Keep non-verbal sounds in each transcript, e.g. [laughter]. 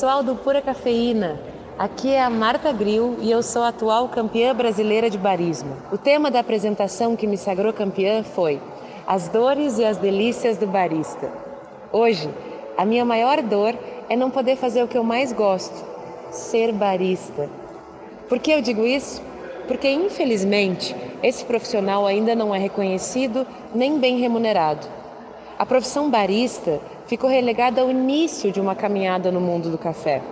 Pessoal do Pura Cafeína. Aqui é a Marta Gril e eu sou a atual campeã brasileira de barismo. O tema da apresentação que me sagrou campeã foi As dores e as delícias do barista. Hoje, a minha maior dor é não poder fazer o que eu mais gosto, ser barista. Por que eu digo isso? Porque, infelizmente, esse profissional ainda não é reconhecido nem bem remunerado. A profissão barista ficou relegada ao início de uma caminhada no mundo do café.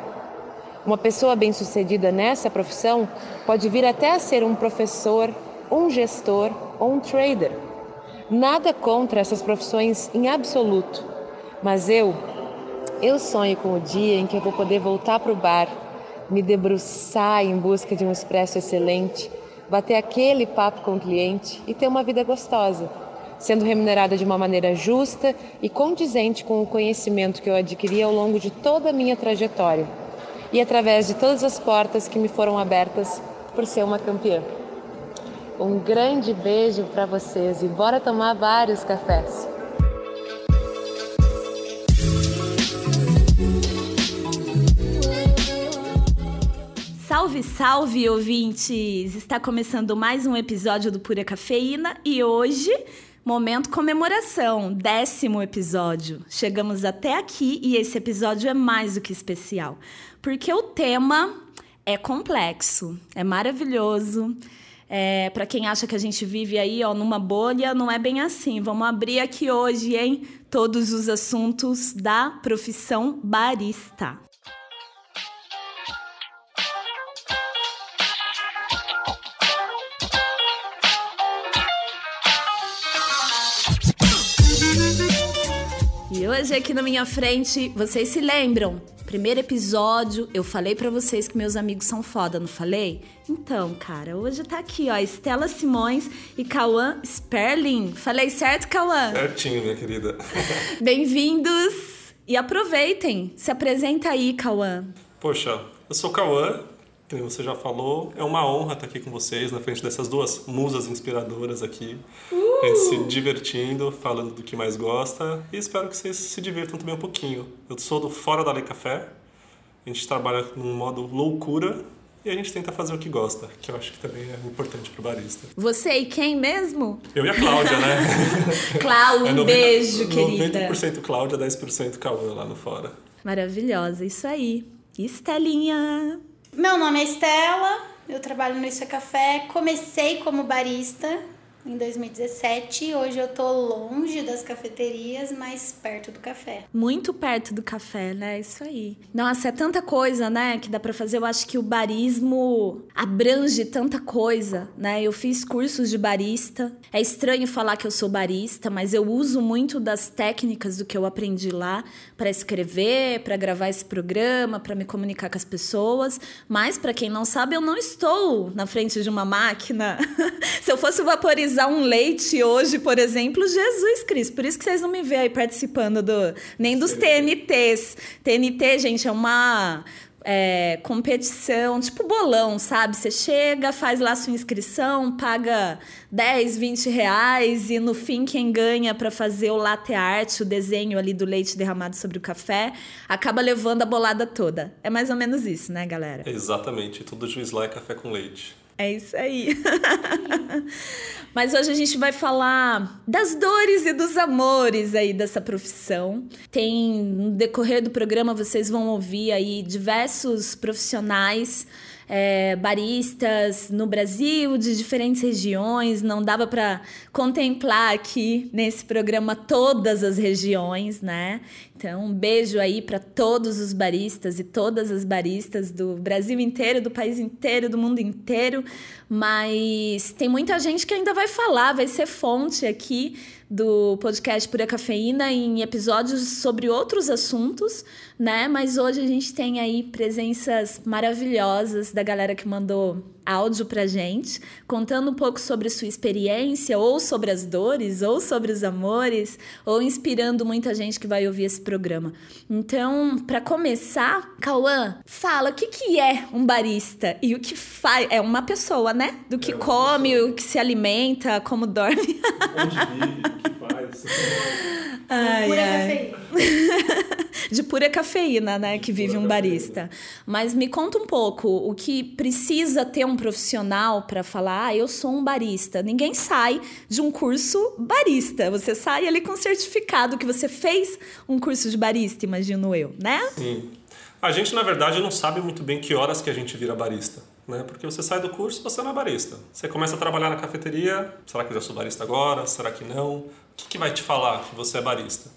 Uma pessoa bem-sucedida nessa profissão pode vir até a ser um professor, um gestor ou um trader. Nada contra essas profissões em absoluto, mas eu, eu sonho com o dia em que eu vou poder voltar para o bar, me debruçar em busca de um expresso excelente, bater aquele papo com o cliente e ter uma vida gostosa, sendo remunerada de uma maneira justa e condizente com o conhecimento que eu adquiri ao longo de toda a minha trajetória e através de todas as portas que me foram abertas por ser uma campeã. Um grande beijo para vocês e bora tomar vários cafés. Salve, salve, ouvintes! Está começando mais um episódio do Pura Cafeína e hoje Momento comemoração, décimo episódio. Chegamos até aqui e esse episódio é mais do que especial, porque o tema é complexo, é maravilhoso. É, para quem acha que a gente vive aí ó, numa bolha, não é bem assim. Vamos abrir aqui hoje, hein? Todos os assuntos da profissão barista. E hoje aqui na minha frente, vocês se lembram? Primeiro episódio, eu falei para vocês que meus amigos são foda, não falei? Então, cara, hoje tá aqui, ó, Estela Simões e Cauã Sperling. Falei certo, Cauã? Certinho, minha querida. [laughs] Bem-vindos e aproveitem. Se apresenta aí, Cauã. Poxa, eu sou o Cauã, como você já falou, é uma honra estar aqui com vocês, na frente dessas duas musas inspiradoras aqui. Uh! A gente se divertindo, falando do que mais gosta e espero que vocês se divirtam também um pouquinho. Eu sou do Fora da Lei Café, a gente trabalha num modo loucura e a gente tenta fazer o que gosta, que eu acho que também é importante pro barista. Você e quem mesmo? Eu e a Cláudia, né? [laughs] Cláudia, um é 90, beijo, querida. 90% Cláudia, 10% Cauã lá no Fora. Maravilhosa, isso aí. Estelinha! Meu nome é Estela, eu trabalho no Isso é Café. Comecei como barista em 2017. Hoje eu tô longe das cafeterias, mas perto do café. Muito perto do café, né? Isso aí. Nossa, é tanta coisa, né, que dá para fazer. Eu acho que o barismo abrange tanta coisa, né? Eu fiz cursos de barista. É estranho falar que eu sou barista, mas eu uso muito das técnicas do que eu aprendi lá para escrever, para gravar esse programa, para me comunicar com as pessoas. Mas para quem não sabe, eu não estou na frente de uma máquina. [laughs] Se eu fosse vaporizar usar um leite hoje, por exemplo, Jesus Cristo. Por isso que vocês não me veem aí participando do nem dos TNTs. TNT, gente, é uma é, competição, tipo bolão, sabe? Você chega, faz lá sua inscrição, paga 10, 20 reais e no fim quem ganha para fazer o latte art, o desenho ali do leite derramado sobre o café, acaba levando a bolada toda. É mais ou menos isso, né, galera? Exatamente. Tudo juiz lá é café com leite. É isso aí. [laughs] Mas hoje a gente vai falar das dores e dos amores aí dessa profissão. Tem no decorrer do programa vocês vão ouvir aí diversos profissionais é, baristas no Brasil, de diferentes regiões. Não dava para contemplar aqui nesse programa todas as regiões, né? Então, um beijo aí para todos os baristas e todas as baristas do Brasil inteiro, do país inteiro, do mundo inteiro. Mas tem muita gente que ainda vai falar, vai ser fonte aqui do podcast Pura Cafeína em episódios sobre outros assuntos, né? Mas hoje a gente tem aí presenças maravilhosas da galera que mandou áudio pra gente, contando um pouco sobre sua experiência, ou sobre as dores, ou sobre os amores, ou inspirando muita gente que vai ouvir esse programa. Então, para começar, Cauã, fala o que, que é um barista e o que faz. É uma pessoa, né? Do que é come, pessoa. o que se alimenta, como dorme. [laughs] Onde vive, o que faz. Ai, ai. [laughs] de pura cafeína, né, que vive um barista. Mas me conta um pouco o que precisa ter um profissional para falar, ah, eu sou um barista. Ninguém sai de um curso barista. Você sai ali com certificado que você fez um curso de barista, imagino eu, né? Sim. A gente, na verdade, não sabe muito bem que horas que a gente vira barista. Né? Porque você sai do curso, você não é barista. Você começa a trabalhar na cafeteria, será que eu já sou barista agora? Será que não? O que, que vai te falar que você é barista?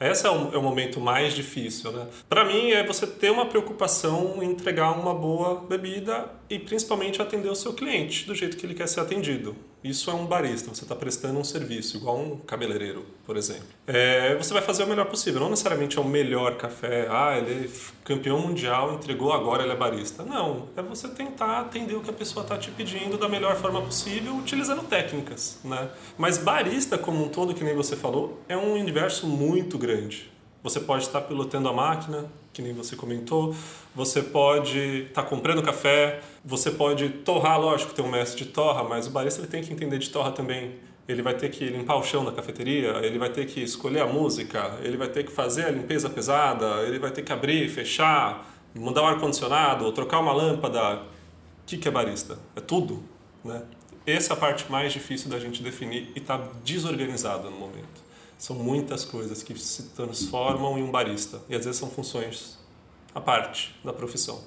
Esse é o, é o momento mais difícil, né? Para mim é você ter uma preocupação em entregar uma boa bebida e principalmente atender o seu cliente do jeito que ele quer ser atendido. Isso é um barista, você está prestando um serviço, igual um cabeleireiro, por exemplo. É, você vai fazer o melhor possível, não necessariamente é o melhor café, ah, ele é campeão mundial, entregou agora, ele é barista. Não, é você tentar atender o que a pessoa está te pedindo da melhor forma possível, utilizando técnicas, né? Mas barista como um todo, que nem você falou, é um universo muito grande. Você pode estar pilotando a máquina, que nem você comentou. Você pode estar tá comprando café, você pode torrar, lógico, tem um mestre de torra, mas o barista ele tem que entender de torra também. Ele vai ter que limpar o chão da cafeteria, ele vai ter que escolher a música, ele vai ter que fazer a limpeza pesada, ele vai ter que abrir, fechar, mudar o ar-condicionado, trocar uma lâmpada. O que, que é barista? É tudo, né? Essa é a parte mais difícil da gente definir e está desorganizada no momento. São muitas coisas que se transformam em um barista. E às vezes são funções à parte da profissão.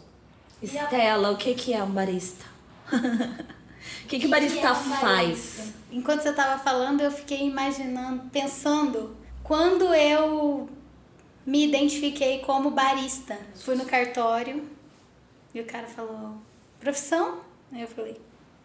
Estela, o que, que é um barista? [laughs] o que, que, o barista que é um faz? Barista? Enquanto você estava falando, eu fiquei imaginando, pensando, quando eu me identifiquei como barista. Fui no cartório e o cara falou: profissão? Aí eu falei: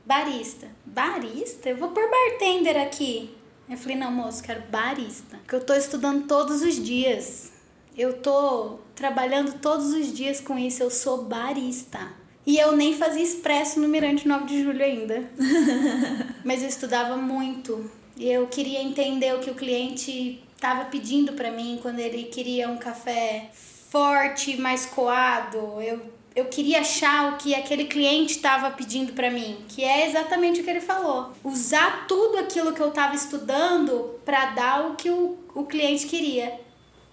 barista. Barista? Eu vou por bartender aqui. Eu falei, não, moço, quero barista. Porque eu tô estudando todos os dias. Eu tô trabalhando todos os dias com isso. Eu sou barista. E eu nem fazia expresso no Mirante 9 de Julho ainda. [laughs] Mas eu estudava muito. E eu queria entender o que o cliente estava pedindo para mim quando ele queria um café forte, mais coado. Eu eu queria achar o que aquele cliente estava pedindo para mim, que é exatamente o que ele falou. Usar tudo aquilo que eu estava estudando para dar o que o, o cliente queria.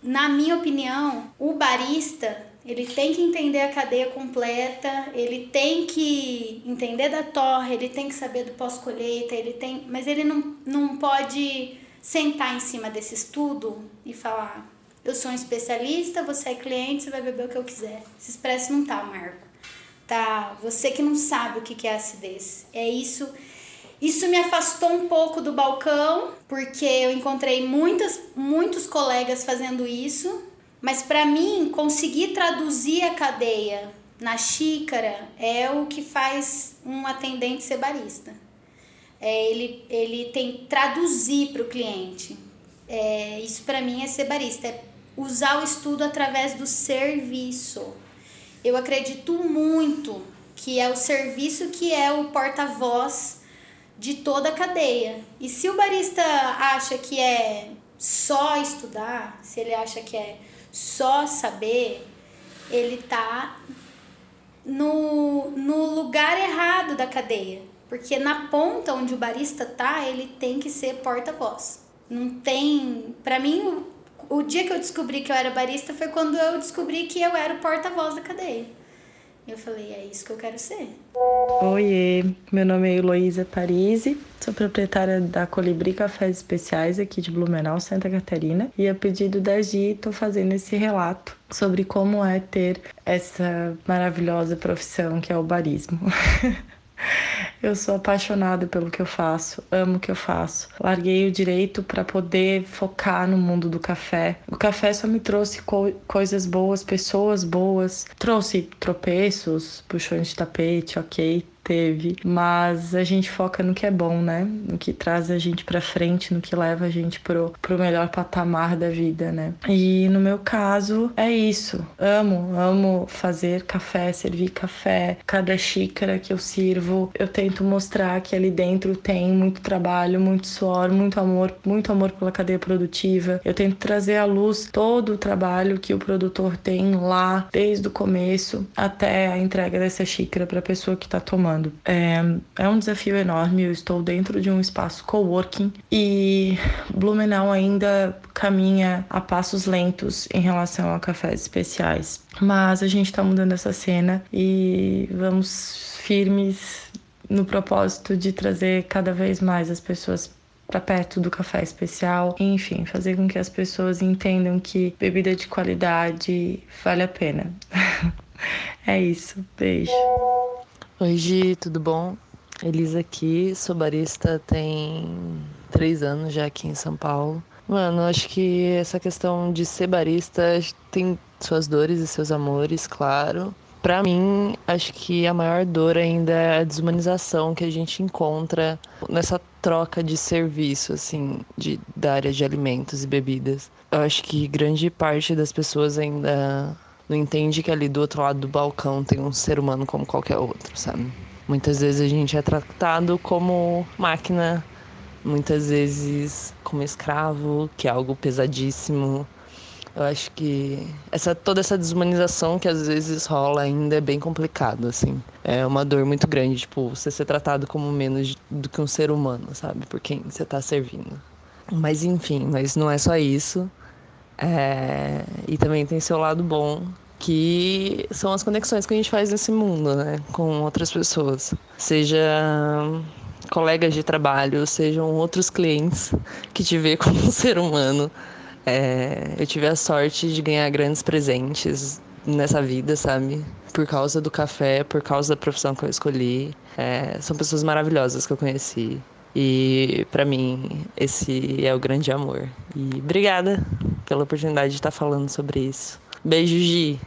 Na minha opinião, o barista ele tem que entender a cadeia completa, ele tem que entender da torre, ele tem que saber do pós-colheita, ele tem, mas ele não, não pode sentar em cima desse estudo e falar eu sou um especialista, você é cliente, você vai beber o que eu quiser. Esse expresso não tá, Marco. Tá, você que não sabe o que é acidez. É isso. Isso me afastou um pouco do balcão, porque eu encontrei muitas, muitos colegas fazendo isso, mas para mim conseguir traduzir a cadeia na xícara é o que faz um atendente ser barista. É, ele, ele tem traduzir para o cliente. É, isso para mim é ser barista, é usar o estudo através do serviço. Eu acredito muito que é o serviço que é o porta-voz de toda a cadeia. E se o barista acha que é só estudar, se ele acha que é só saber, ele tá no, no lugar errado da cadeia. Porque na ponta onde o barista tá, ele tem que ser porta-voz. Não tem. Para mim, o dia que eu descobri que eu era barista foi quando eu descobri que eu era o porta-voz da cadeia. Eu falei, é isso que eu quero ser. Oiê, meu nome é Heloísa Parisi, sou proprietária da Colibri Cafés Especiais aqui de Blumenau, Santa Catarina. E a pedido da Gi, estou fazendo esse relato sobre como é ter essa maravilhosa profissão que é o barismo. [laughs] Eu sou apaixonada pelo que eu faço, amo o que eu faço. Larguei o direito para poder focar no mundo do café. O café só me trouxe co coisas boas, pessoas boas, trouxe tropeços, puxões de tapete, ok, teve, mas a gente foca no que é bom, né? No que traz a gente para frente, no que leva a gente pro, pro melhor patamar da vida, né? E no meu caso é isso. Amo, amo fazer café, servir café. Cada xícara que eu sirvo, eu tento mostrar que ali dentro tem muito trabalho, muito suor, muito amor, muito amor pela cadeia produtiva. Eu tento trazer à luz todo o trabalho que o produtor tem lá, desde o começo até a entrega dessa xícara para a pessoa que está tomando. É, é um desafio enorme. Eu estou dentro de um espaço coworking e Blumenau ainda caminha a passos lentos em relação a cafés especiais. Mas a gente está mudando essa cena e vamos firmes no propósito de trazer cada vez mais as pessoas para perto do café especial, enfim, fazer com que as pessoas entendam que bebida de qualidade vale a pena. [laughs] é isso, beijo. Oi, Gi, tudo bom? Elisa aqui, sou barista tem três anos já aqui em São Paulo. Mano, acho que essa questão de ser barista tem suas dores e seus amores, claro. Para mim, acho que a maior dor ainda é a desumanização que a gente encontra nessa troca de serviço, assim, de, da área de alimentos e bebidas. Eu acho que grande parte das pessoas ainda não entende que ali do outro lado do balcão tem um ser humano como qualquer outro, sabe? Muitas vezes a gente é tratado como máquina, muitas vezes como escravo, que é algo pesadíssimo. Eu acho que essa toda essa desumanização que às vezes rola ainda é bem complicado, assim. É uma dor muito grande, tipo, você ser tratado como menos do que um ser humano, sabe? Por quem você tá servindo. Mas enfim, mas não é só isso. É... E também tem seu lado bom, que são as conexões que a gente faz nesse mundo, né? Com outras pessoas. Seja colegas de trabalho, sejam outros clientes que te vê [laughs] como um ser humano é, eu tive a sorte de ganhar grandes presentes nessa vida, sabe? Por causa do café, por causa da profissão que eu escolhi. É, são pessoas maravilhosas que eu conheci. E para mim, esse é o grande amor. E obrigada pela oportunidade de estar falando sobre isso. Beijo, Gi.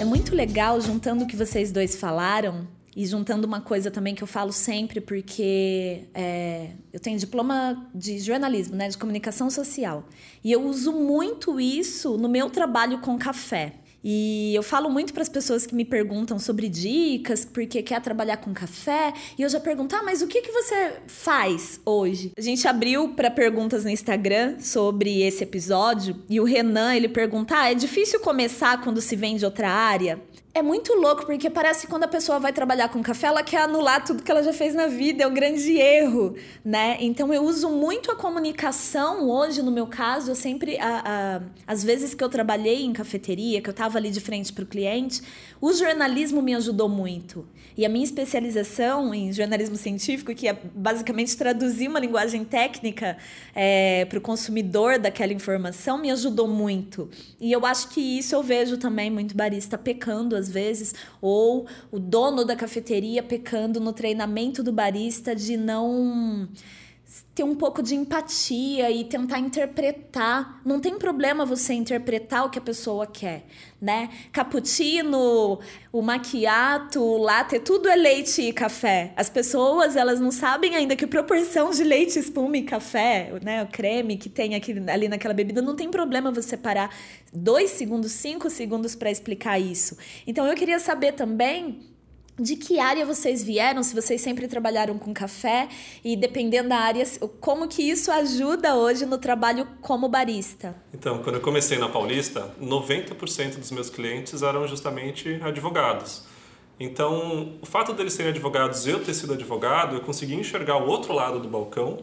É muito legal, juntando o que vocês dois falaram, e juntando uma coisa também que eu falo sempre, porque é, eu tenho diploma de jornalismo, né, de comunicação social. E eu uso muito isso no meu trabalho com café. E eu falo muito para as pessoas que me perguntam sobre dicas, porque quer trabalhar com café, e eu já pergunto: "Ah, mas o que que você faz hoje?". A gente abriu para perguntas no Instagram sobre esse episódio, e o Renan, ele pergunta: "Ah, é difícil começar quando se vem de outra área?". É muito louco, porque parece que quando a pessoa vai trabalhar com café, ela quer anular tudo que ela já fez na vida, é um grande erro, né? Então eu uso muito a comunicação hoje, no meu caso, eu sempre, a, a, às vezes que eu trabalhei em cafeteria, que eu estava ali de frente para o cliente, o jornalismo me ajudou muito. E a minha especialização em jornalismo científico, que é basicamente traduzir uma linguagem técnica é, para o consumidor daquela informação, me ajudou muito. E eu acho que isso eu vejo também muito barista pecando às vezes, ou o dono da cafeteria pecando no treinamento do barista de não ter um pouco de empatia e tentar interpretar. Não tem problema você interpretar o que a pessoa quer, né? Cappuccino, o macchiato, o latte, tudo é leite e café. As pessoas, elas não sabem ainda que proporção de leite, espuma e café, né? O creme que tem aqui, ali naquela bebida, não tem problema você parar dois segundos, cinco segundos para explicar isso. Então eu queria saber também de que área vocês vieram, se vocês sempre trabalharam com café e dependendo da área, como que isso ajuda hoje no trabalho como barista? Então, quando eu comecei na Paulista, 90% dos meus clientes eram justamente advogados. Então, o fato deles serem advogados e eu ter sido advogado, eu consegui enxergar o outro lado do balcão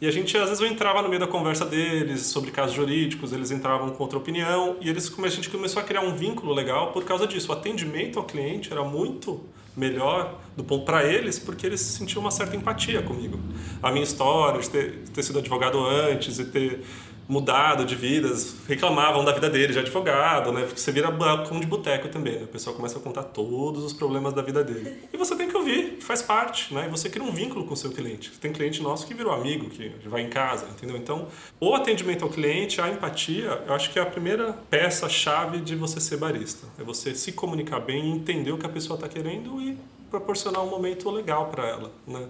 e a gente, às vezes, eu entrava no meio da conversa deles sobre casos jurídicos, eles entravam com outra opinião e eles, a gente começou a criar um vínculo legal por causa disso. O atendimento ao cliente era muito melhor do ponto para eles porque eles sentiam uma certa empatia comigo. A minha história de ter, ter sido advogado antes e ter mudado de vidas, reclamavam da vida dele de advogado, né? Você vira balcão de boteco também, né? O pessoal começa a contar todos os problemas da vida dele. E você tem que ouvir, faz parte, né? E você cria um vínculo com o seu cliente. Tem cliente nosso que virou amigo, que vai em casa, entendeu? Então, o atendimento ao cliente, a empatia, eu acho que é a primeira peça-chave de você ser barista. É você se comunicar bem, entender o que a pessoa está querendo e proporcionar um momento legal para ela, né?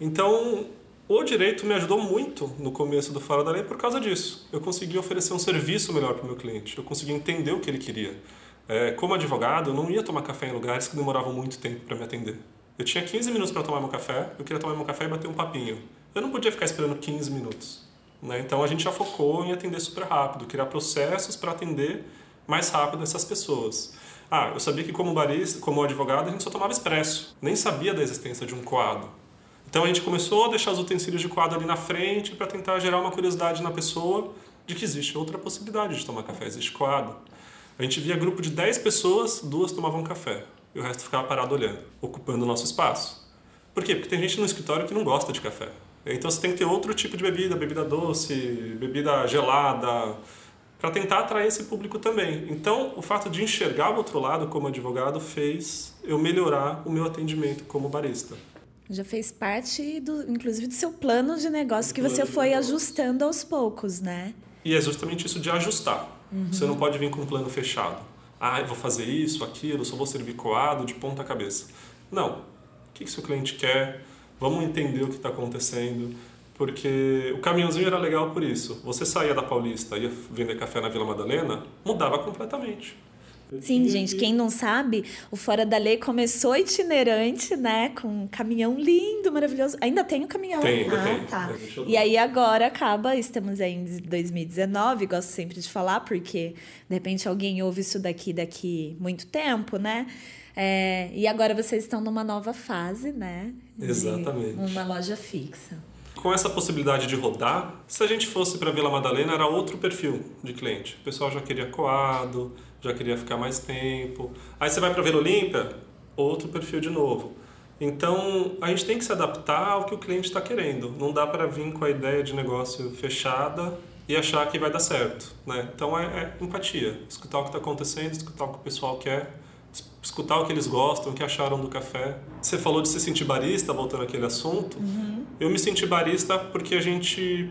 Então, o direito me ajudou muito no começo do Fora da Lei por causa disso. Eu consegui oferecer um serviço melhor para o meu cliente, eu consegui entender o que ele queria. É, como advogado, eu não ia tomar café em lugares que demoravam muito tempo para me atender. Eu tinha 15 minutos para tomar meu café, eu queria tomar meu café e bater um papinho. Eu não podia ficar esperando 15 minutos. Né? Então a gente já focou em atender super rápido, criar processos para atender mais rápido essas pessoas. Ah, eu sabia que como barista, como advogado, a gente só tomava expresso. Nem sabia da existência de um coado. Então a gente começou a deixar os utensílios de coado ali na frente para tentar gerar uma curiosidade na pessoa de que existe outra possibilidade de tomar café, existe coado. A gente via grupo de 10 pessoas, duas tomavam café e o resto ficava parado olhando, ocupando o nosso espaço. Por quê? Porque tem gente no escritório que não gosta de café. Então você tem que ter outro tipo de bebida, bebida doce, bebida gelada, para tentar atrair esse público também. Então, o fato de enxergar o outro lado como advogado fez eu melhorar o meu atendimento como barista. Já fez parte, do, inclusive, do seu plano de negócio que você foi ajustando aos poucos, né? E é justamente isso de ajustar. Uhum. Você não pode vir com um plano fechado. Ah, eu vou fazer isso, aquilo, só vou servir coado de ponta cabeça. Não. O que, que seu cliente quer? Vamos entender o que está acontecendo porque o caminhãozinho era legal por isso. Você saía da Paulista e ia vender café na Vila Madalena, mudava completamente. Sim, gente, quem não sabe, o Fora da Lei começou itinerante, né? Com um caminhão lindo, maravilhoso. Ainda tem o caminhão? Tem, ainda ah, tem. Tá. É, e aí agora acaba, estamos aí em 2019, gosto sempre de falar, porque de repente alguém ouve isso daqui daqui muito tempo, né? É, e agora vocês estão numa nova fase, né? Exatamente. Uma loja fixa com essa possibilidade de rodar, se a gente fosse para Vila Madalena, era outro perfil de cliente. O pessoal já queria coado, já queria ficar mais tempo. Aí você vai para Vila Olímpia, outro perfil de novo. Então, a gente tem que se adaptar ao que o cliente está querendo. Não dá para vir com a ideia de negócio fechada e achar que vai dar certo. Né? Então, é, é empatia. Escutar o que está acontecendo, escutar o que o pessoal quer escutar o que eles gostam, o que acharam do café. Você falou de se sentir barista, voltando àquele assunto. Uhum. Eu me senti barista porque a gente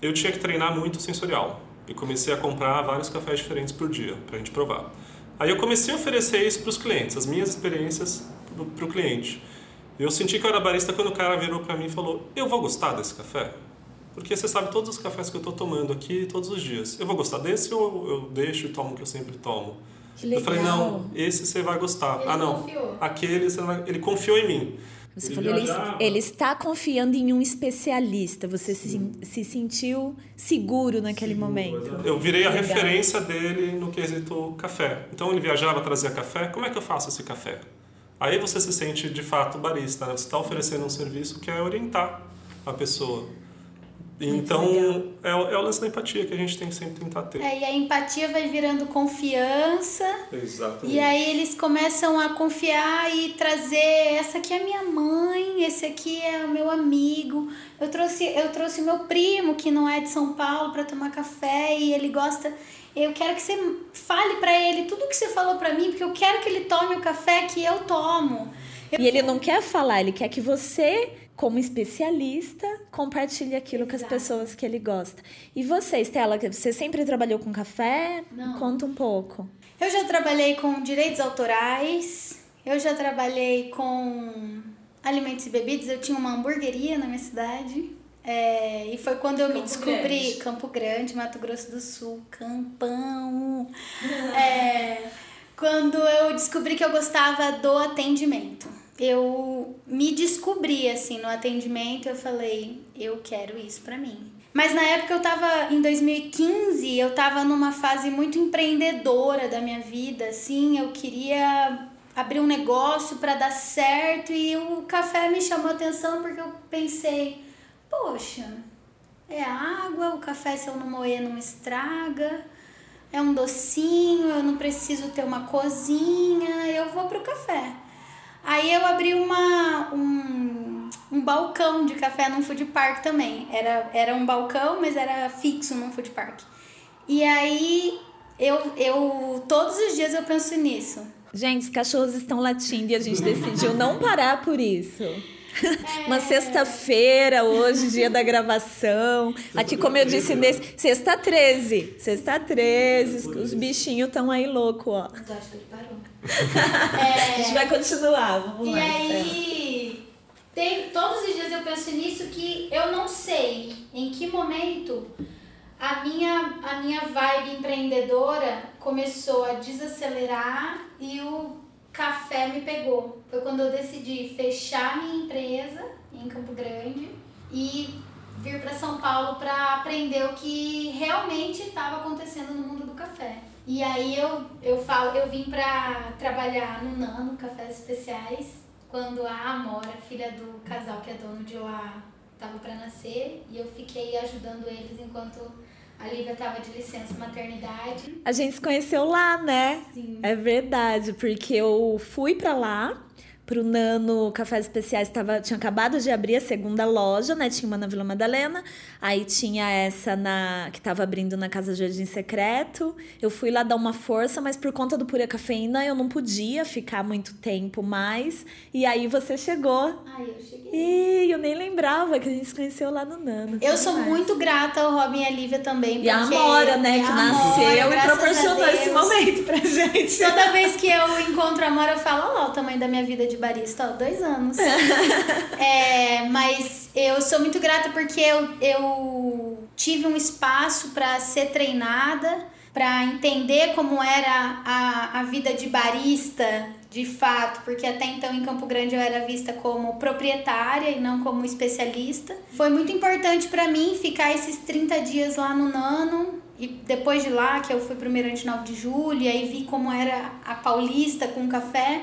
eu tinha que treinar muito sensorial e comecei a comprar vários cafés diferentes por dia para a gente provar. Aí eu comecei a oferecer isso para os clientes, as minhas experiências para o cliente. Eu senti que eu era barista quando o cara virou para mim e falou: Eu vou gostar desse café? Porque você sabe todos os cafés que eu estou tomando aqui todos os dias. Eu vou gostar desse ou eu deixo e tomo o que eu sempre tomo? Que legal. Eu falei, não, esse você vai gostar. Ele ah, não. Confiou. Aquele, vai... ele confiou em mim. Você ele falou, ele, ele, está confiando em um especialista. Você se, se, sentiu seguro naquele seguro, momento. Eu virei a referência dele no quesito café. Então ele viajava, trazia café. Como é que eu faço esse café? Aí você se sente de fato barista. Né? Você está oferecendo um serviço que é orientar a pessoa. Então, é, é o lance da empatia que a gente tem que sempre tentar ter. É, e a empatia vai virando confiança. Exatamente. E aí eles começam a confiar e trazer: essa aqui é minha mãe, esse aqui é o meu amigo. Eu trouxe, eu trouxe meu primo, que não é de São Paulo, para tomar café e ele gosta. Eu quero que você fale para ele tudo que você falou para mim, porque eu quero que ele tome o café que eu tomo. Eu... E ele não quer falar, ele quer que você como especialista, compartilhe aquilo Exato. com as pessoas que ele gosta. E você, Estela, você sempre trabalhou com café? Não. Conta um pouco. Eu já trabalhei com direitos autorais, eu já trabalhei com alimentos e bebidas, eu tinha uma hamburgueria na minha cidade. É, e foi quando eu Campo me descobri Grande. Campo Grande, Mato Grosso do Sul, Campão. [laughs] é, quando eu descobri que eu gostava do atendimento eu me descobri assim no atendimento, eu falei, eu quero isso para mim. Mas na época eu tava em 2015, eu tava numa fase muito empreendedora da minha vida, assim, eu queria abrir um negócio para dar certo e o café me chamou atenção porque eu pensei, poxa, é água, o café se eu não moer não estraga, é um docinho, eu não preciso ter uma cozinha, eu vou pro café. Aí eu abri uma, um, um balcão de café num food park também. Era, era um balcão, mas era fixo num food park. E aí eu, eu todos os dias eu penso nisso. Gente, os cachorros estão latindo e a gente decidiu não parar por isso. É. [laughs] Uma sexta-feira, hoje, dia da gravação. Aqui, como eu disse, nesse. Sexta 13. Sexta 13. Os bichinhos estão aí loucos, ó. Acho que ele parou. [laughs] É... A gente vai continuar, vamos e lá. E aí, tem, todos os dias eu penso nisso que eu não sei em que momento a minha, a minha vibe empreendedora começou a desacelerar e o café me pegou. Foi quando eu decidi fechar minha empresa em Campo Grande e vir para São Paulo para aprender o que realmente estava acontecendo no mundo do café. E aí eu, eu falo, eu vim pra trabalhar no Nano, Cafés Especiais, quando a Amora, filha do casal que é dono de lá, tava para nascer, e eu fiquei ajudando eles enquanto a Lívia tava de licença maternidade. A gente se conheceu lá, né? Sim. É verdade, porque eu fui para lá pro Nano Cafés Especiais tava, tinha acabado de abrir a segunda loja, né? Tinha uma na Vila Madalena, aí tinha essa na que tava abrindo na Casa Jardim Secreto. Eu fui lá dar uma força, mas por conta do pura cafeína eu não podia ficar muito tempo mais. E aí você chegou. Ai, eu cheguei. E eu nem lembrava que a gente se conheceu lá no Nano. Eu sou Demais. muito grata ao Robin e a Lívia também. E a Amora, né, que Amora, nasceu e proporcionou esse momento pra gente. Toda vez que eu encontro a Amora, eu falo, olha lá o tamanho da minha vida de barista, ó, dois anos. [laughs] É, mas eu sou muito grata porque eu, eu tive um espaço para ser treinada, para entender como era a, a vida de barista de fato, porque até então em Campo Grande eu era vista como proprietária e não como especialista. Foi muito importante para mim ficar esses 30 dias lá no Nano e depois de lá, que eu fui pro Mirante 9 de Julho, e aí vi como era a paulista com café,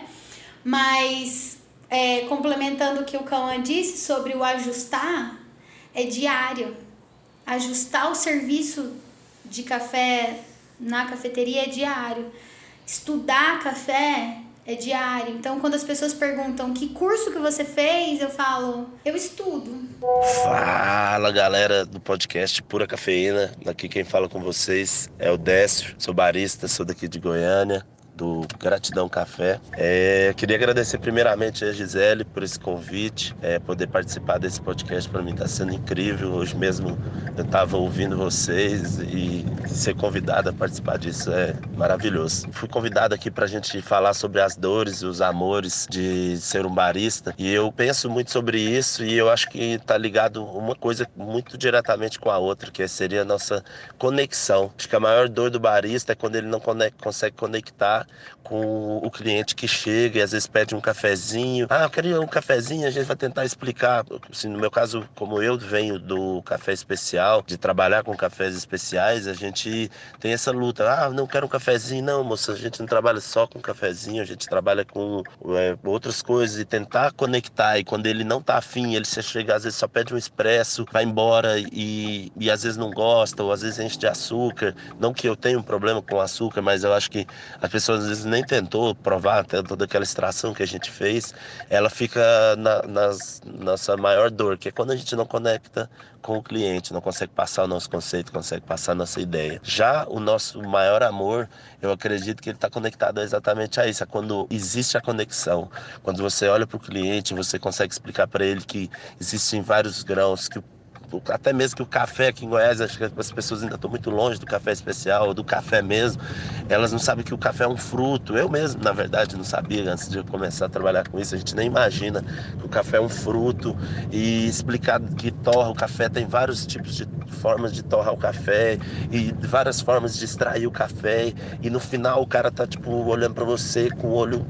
mas é, complementando o que o Cauã disse sobre o ajustar, é diário. Ajustar o serviço de café na cafeteria é diário. Estudar café é diário. Então, quando as pessoas perguntam que curso que você fez, eu falo, eu estudo. Fala galera do podcast Pura Cafeína. Aqui quem fala com vocês é o Décio, sou barista, sou daqui de Goiânia. Do Gratidão Café. É, queria agradecer primeiramente a Gisele por esse convite, é, poder participar desse podcast para mim está sendo incrível. Hoje mesmo eu estava ouvindo vocês e ser convidado a participar disso é maravilhoso. Fui convidado aqui para a gente falar sobre as dores e os amores de ser um barista e eu penso muito sobre isso e eu acho que está ligado uma coisa muito diretamente com a outra, que seria a nossa conexão. Acho que a maior dor do barista é quando ele não consegue conectar com o cliente que chega e às vezes pede um cafezinho. Ah, eu queria um cafezinho, a gente vai tentar explicar. Assim, no meu caso, como eu venho do café especial, de trabalhar com cafés especiais, a gente tem essa luta. Ah, não quero um cafezinho, não, moça, a gente não trabalha só com cafezinho, a gente trabalha com é, outras coisas e tentar conectar. E quando ele não tá afim, ele se chega, às vezes só pede um expresso, vai embora e, e às vezes não gosta, ou às vezes enche de açúcar. Não que eu tenha um problema com açúcar, mas eu acho que as pessoas às vezes nem tentou provar até toda aquela extração que a gente fez, ela fica na nas, nossa maior dor, que é quando a gente não conecta com o cliente, não consegue passar o nosso conceito, consegue passar a nossa ideia. Já o nosso maior amor, eu acredito que ele está conectado exatamente a isso, a quando existe a conexão. Quando você olha para o cliente, você consegue explicar para ele que existem vários grãos, que o até mesmo que o café aqui em Goiás, acho que as pessoas ainda estão muito longe do café especial, do café mesmo. Elas não sabem que o café é um fruto. Eu mesmo, na verdade, não sabia antes de começar a trabalhar com isso. A gente nem imagina que o café é um fruto e explicar que torra o café tem vários tipos de formas de torrar o café e várias formas de extrair o café. E no final o cara tá tipo olhando para você com o olho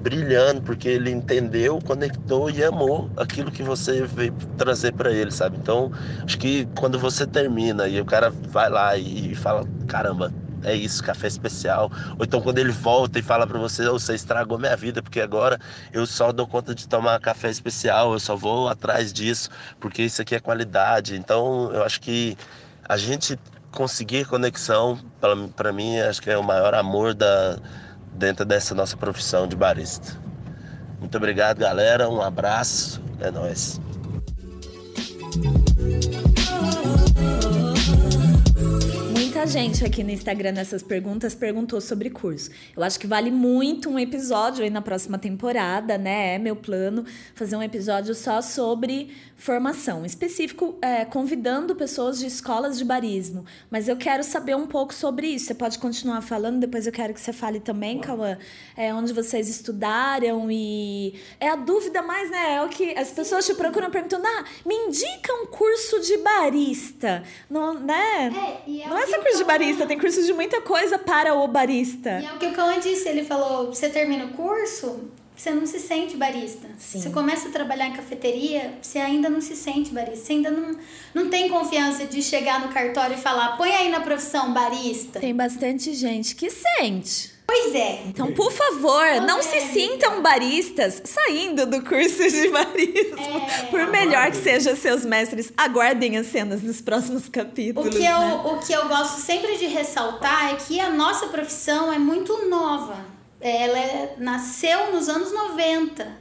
brilhando porque ele entendeu, conectou e amou aquilo que você veio trazer para ele, sabe? Então, acho que quando você termina e o cara vai lá e fala, caramba, é isso, café especial. Ou então quando ele volta e fala para você, oh, você estragou minha vida, porque agora eu só dou conta de tomar café especial, eu só vou atrás disso, porque isso aqui é qualidade. Então, eu acho que a gente conseguir conexão, para mim, acho que é o maior amor da dentro dessa nossa profissão de barista. Muito obrigado, galera. Um abraço. É nóis. Muita gente aqui no Instagram nessas perguntas perguntou sobre curso. Eu acho que vale muito um episódio aí na próxima temporada, né? É meu plano fazer um episódio só sobre formação, específico, é, convidando pessoas de escolas de barismo. Mas eu quero saber um pouco sobre isso. Você pode continuar falando, depois eu quero que você fale também, Cauã, é, onde vocês estudaram e. É a dúvida mais, né? É o que as pessoas te procuram perguntando: ah, me indica um curso de barista. Não, né? É, e é Não é só curso de barista, tem curso de muita coisa para o barista. E é o que o Cauã disse, ele falou, você termina o curso, você não se sente barista. Sim. Você começa a trabalhar em cafeteria, você ainda não se sente barista. Você ainda não, não tem confiança de chegar no cartório e falar, põe aí na profissão barista. Tem bastante gente que sente. Pois é. Então, por favor, não se sintam baristas saindo do curso de barismo. É. Por melhor que sejam seus mestres, aguardem as cenas dos próximos O capítulos. que, eu, né? o que eu gosto sempre de ressaltar é que a nossa profissão é muito nova. Ela é- nasceu nos anos 90.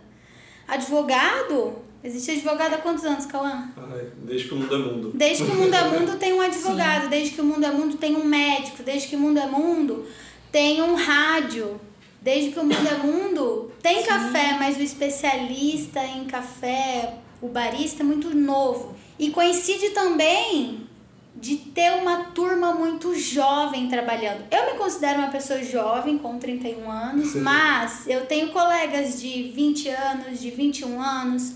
Advogado, existe advogado há quantos anos, Cauã? Ai, desde que o mundo é mundo. Desde que o mundo é [laughs] mundo tem um advogado, desde que o mundo é mundo tem um médico, desde que o mundo é mundo tem um rádio, desde que o mundo é mundo tem café, mas o especialista em café, o barista é muito novo. E coincide também de ter uma turma muito jovem trabalhando. Eu me considero uma pessoa jovem, com 31 anos, mas eu tenho colegas de 20 anos, de 21 anos,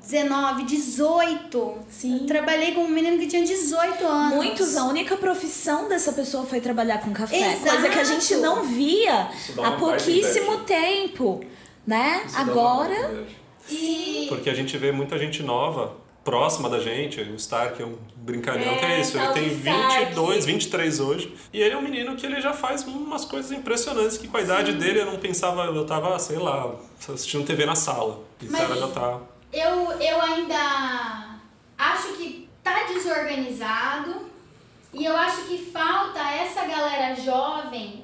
19, 18. Sim. Eu trabalhei com um menino que tinha 18 anos. Muitos, a única profissão dessa pessoa foi trabalhar com café. Exato. Coisa que a gente não via há pouquíssimo tempo, né? Isso Agora. E Porque a gente vê muita gente nova próxima da gente, o Stark é um brincalhão É, que é isso, ele salve, tem Stark. 22, 23 hoje, e ele é um menino que ele já faz umas coisas impressionantes que com a idade dele eu não pensava, eu tava, sei lá, assistindo TV na sala, e o cara já tá... eu, eu ainda acho que tá desorganizado e eu acho que falta essa galera jovem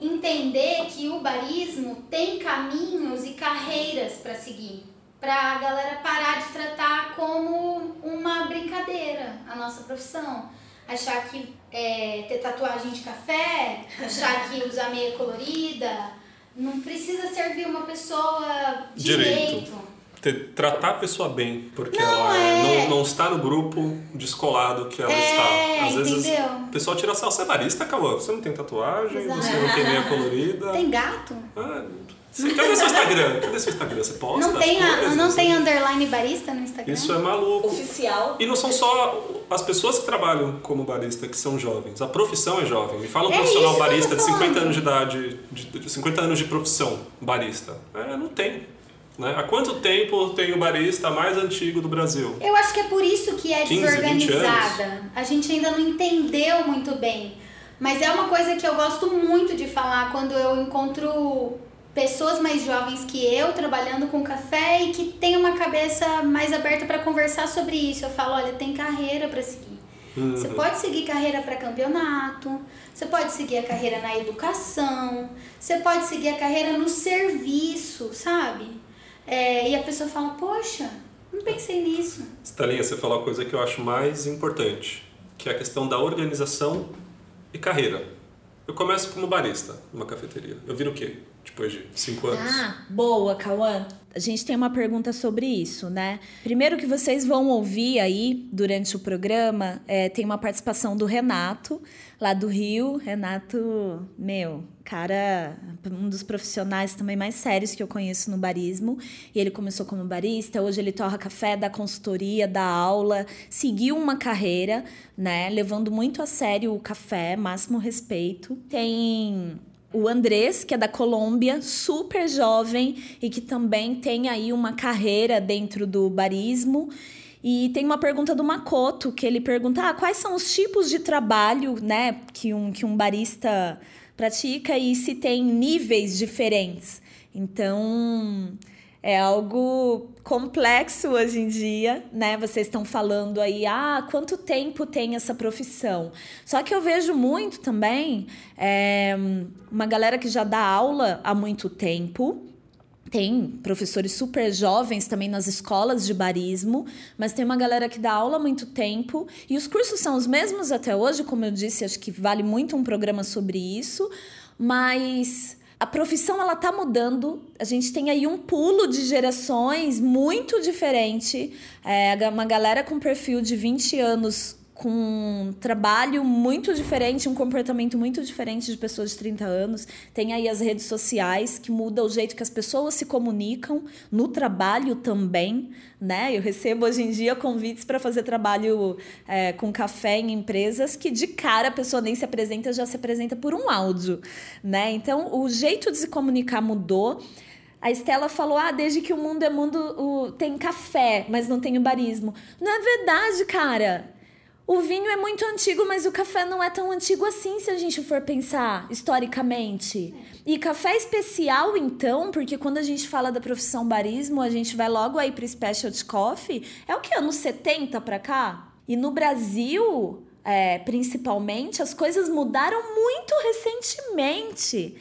entender que o barismo tem caminhos e carreiras para seguir. Pra galera parar de tratar como uma brincadeira a nossa profissão. Achar que é, ter tatuagem de café, achar que usar meia colorida, não precisa servir uma pessoa Direito. direito. ter- tratar a pessoa bem, porque Não, ela é. não, não está no grupo descolado que ela É, está. Às vezes entendeu? o pessoal tira sal, você é barista, acabou. Você não tem tatuagem, Exato. você não tem meia colorida. Tem gato? Ah, você- cadê seu Instagram? Cadê seu Instagram? Você posta Não tem, a- coisas? não tem underline barista no Instagram? Isso é maluco. oficial. E não são só as pessoas que trabalham como barista que são jovens. A profissão é jovem. Me fala um É profissional barista de 50 falando. anos de idade, de, de 50 anos de profissão barista. É, não tem. Né? Há quanto tempo tem o barista mais antigo do Brasil? Eu acho que é por isso que é 15, 20 desorganizada. A gente ainda não entendeu muito bem. Mas é uma coisa que eu gosto muito de falar quando eu encontro pessoas mais jovens que eu trabalhando com café e que têm uma cabeça mais aberta para conversar sobre isso. Eu falo, olha, tem carreira para seguir. Você pode seguir carreira para campeonato, você pode seguir a carreira na educação, você pode seguir a carreira no serviço, sabe? É, e a pessoa fala, poxa, não pensei nisso. Stalinha, você falou a coisa que eu acho mais importante, que é a questão da organização e carreira. Eu começo como barista numa cafeteria. Eu viro o quê? Depois de cinco anos? Ah, boa, Cauã. A gente tem uma pergunta sobre isso, né? Primeiro que vocês vão ouvir aí durante o programa, é, tem uma participação do Renato, lá do Rio. Renato, meu, cara, um dos profissionais também mais sérios que eu conheço no barismo. E ele começou como barista, hoje ele torra café, dá consultoria, dá aula, seguiu uma carreira, né? Levando muito a sério o café, máximo respeito. Tem o Andrés, que é da Colômbia, super jovem e que também tem aí uma carreira dentro do barismo. E tem uma pergunta do Makoto, que ele pergunta: ah, quais são os tipos de trabalho né, que, um, que um barista pratica e se tem níveis diferentes. Então, é algo complexo hoje em dia, né? Vocês estão falando aí, ah, quanto tempo tem essa profissão? Só que eu vejo muito também é, uma galera que já dá aula há muito tempo. Tem professores super jovens também nas escolas de barismo, mas tem uma galera que dá aula há muito tempo e os cursos são os mesmos até hoje, como eu disse, acho que vale muito um programa sobre isso, mas a profissão ela tá mudando. A gente tem aí um pulo de gerações muito diferente. É, uma galera com perfil de 20 anos com um trabalho muito diferente, um comportamento muito diferente de pessoas de 30 anos. Tem aí as redes sociais que muda o jeito que as pessoas se comunicam no trabalho também, né? Eu recebo hoje em dia convites para fazer trabalho é, com café em empresas que de cara a pessoa nem se apresenta, já se apresenta por um áudio, né? Então o jeito de se comunicar mudou. A Estela falou: ah, desde que o mundo é mundo, o, tem café, mas não tem o barismo. Não é verdade, cara. O vinho é muito antigo, mas o café não é tão antigo assim, se a gente for pensar historicamente. E café especial, então, porque quando a gente fala da profissão barismo, a gente vai logo aí para specialty coffee. É o que? Anos 70 para cá? E no Brasil, é, principalmente, as coisas mudaram muito recentemente.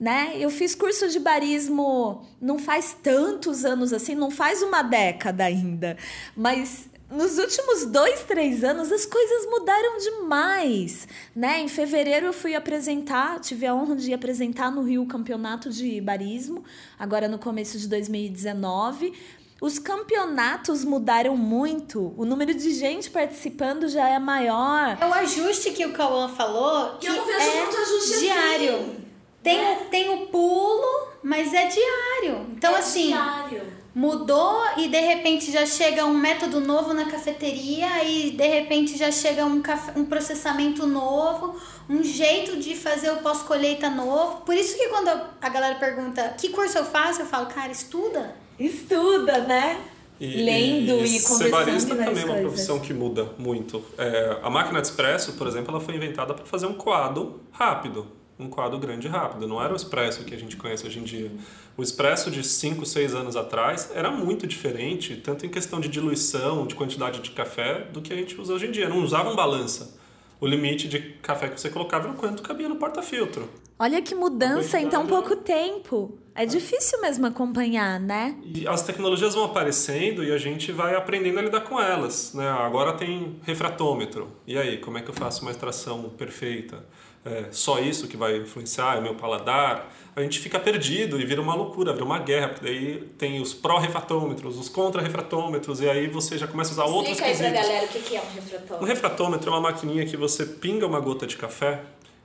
Né? Eu fiz curso de barismo não faz tantos anos assim, não faz uma década ainda, mas nos últimos dois, três anos as coisas mudaram demais, né? Em fevereiro eu fui apresentar, tive a honra de apresentar no Rio o campeonato de barismo, agora no começo de 2019. Os campeonatos mudaram muito, o número de gente participando já é maior. É o ajuste que o Cauã falou, que eu não vejo é muito ajuste assim. diário. Assim. Tem, é. tem o pulo, mas é diário. Então, é assim. Diário mudou e de repente já chega um método novo na cafeteria e de repente já chega um, café, um processamento novo, um jeito de fazer o pós-colheita novo. Por isso que quando a galera pergunta que curso eu faço, eu falo, cara, estuda. Estuda, né? E, Lendo e, e conversando. Ser barista também é uma profissão que muda muito. É, a máquina de expresso, por exemplo, ela foi inventada para fazer um coado rápido um quadro grande e rápido. Não era o expresso que a gente conhece hoje em dia. O expresso de 5, 6 anos atrás era muito diferente, tanto em questão de diluição, de quantidade de café, do que a gente usa hoje em dia. Não usava um balança. O limite de café que você colocava era o quanto cabia no porta-filtro. Olha que mudança em tão pouco tempo. É difícil mesmo acompanhar, né? E as tecnologias vão aparecendo e a gente vai aprendendo a lidar com elas. Né? Agora tem refratômetro. E aí, como é que eu faço uma extração perfeita? É só isso que vai influenciar, é meu paladar, a gente fica perdido e vira uma loucura, vira uma guerra, porque daí tem os pró-refratômetros, os contra-refratômetros, e aí você já começa a usar Explica outros Explica aí pra galera o que é um refratômetro. Um refratômetro é uma maquininha que você pinga uma gota de café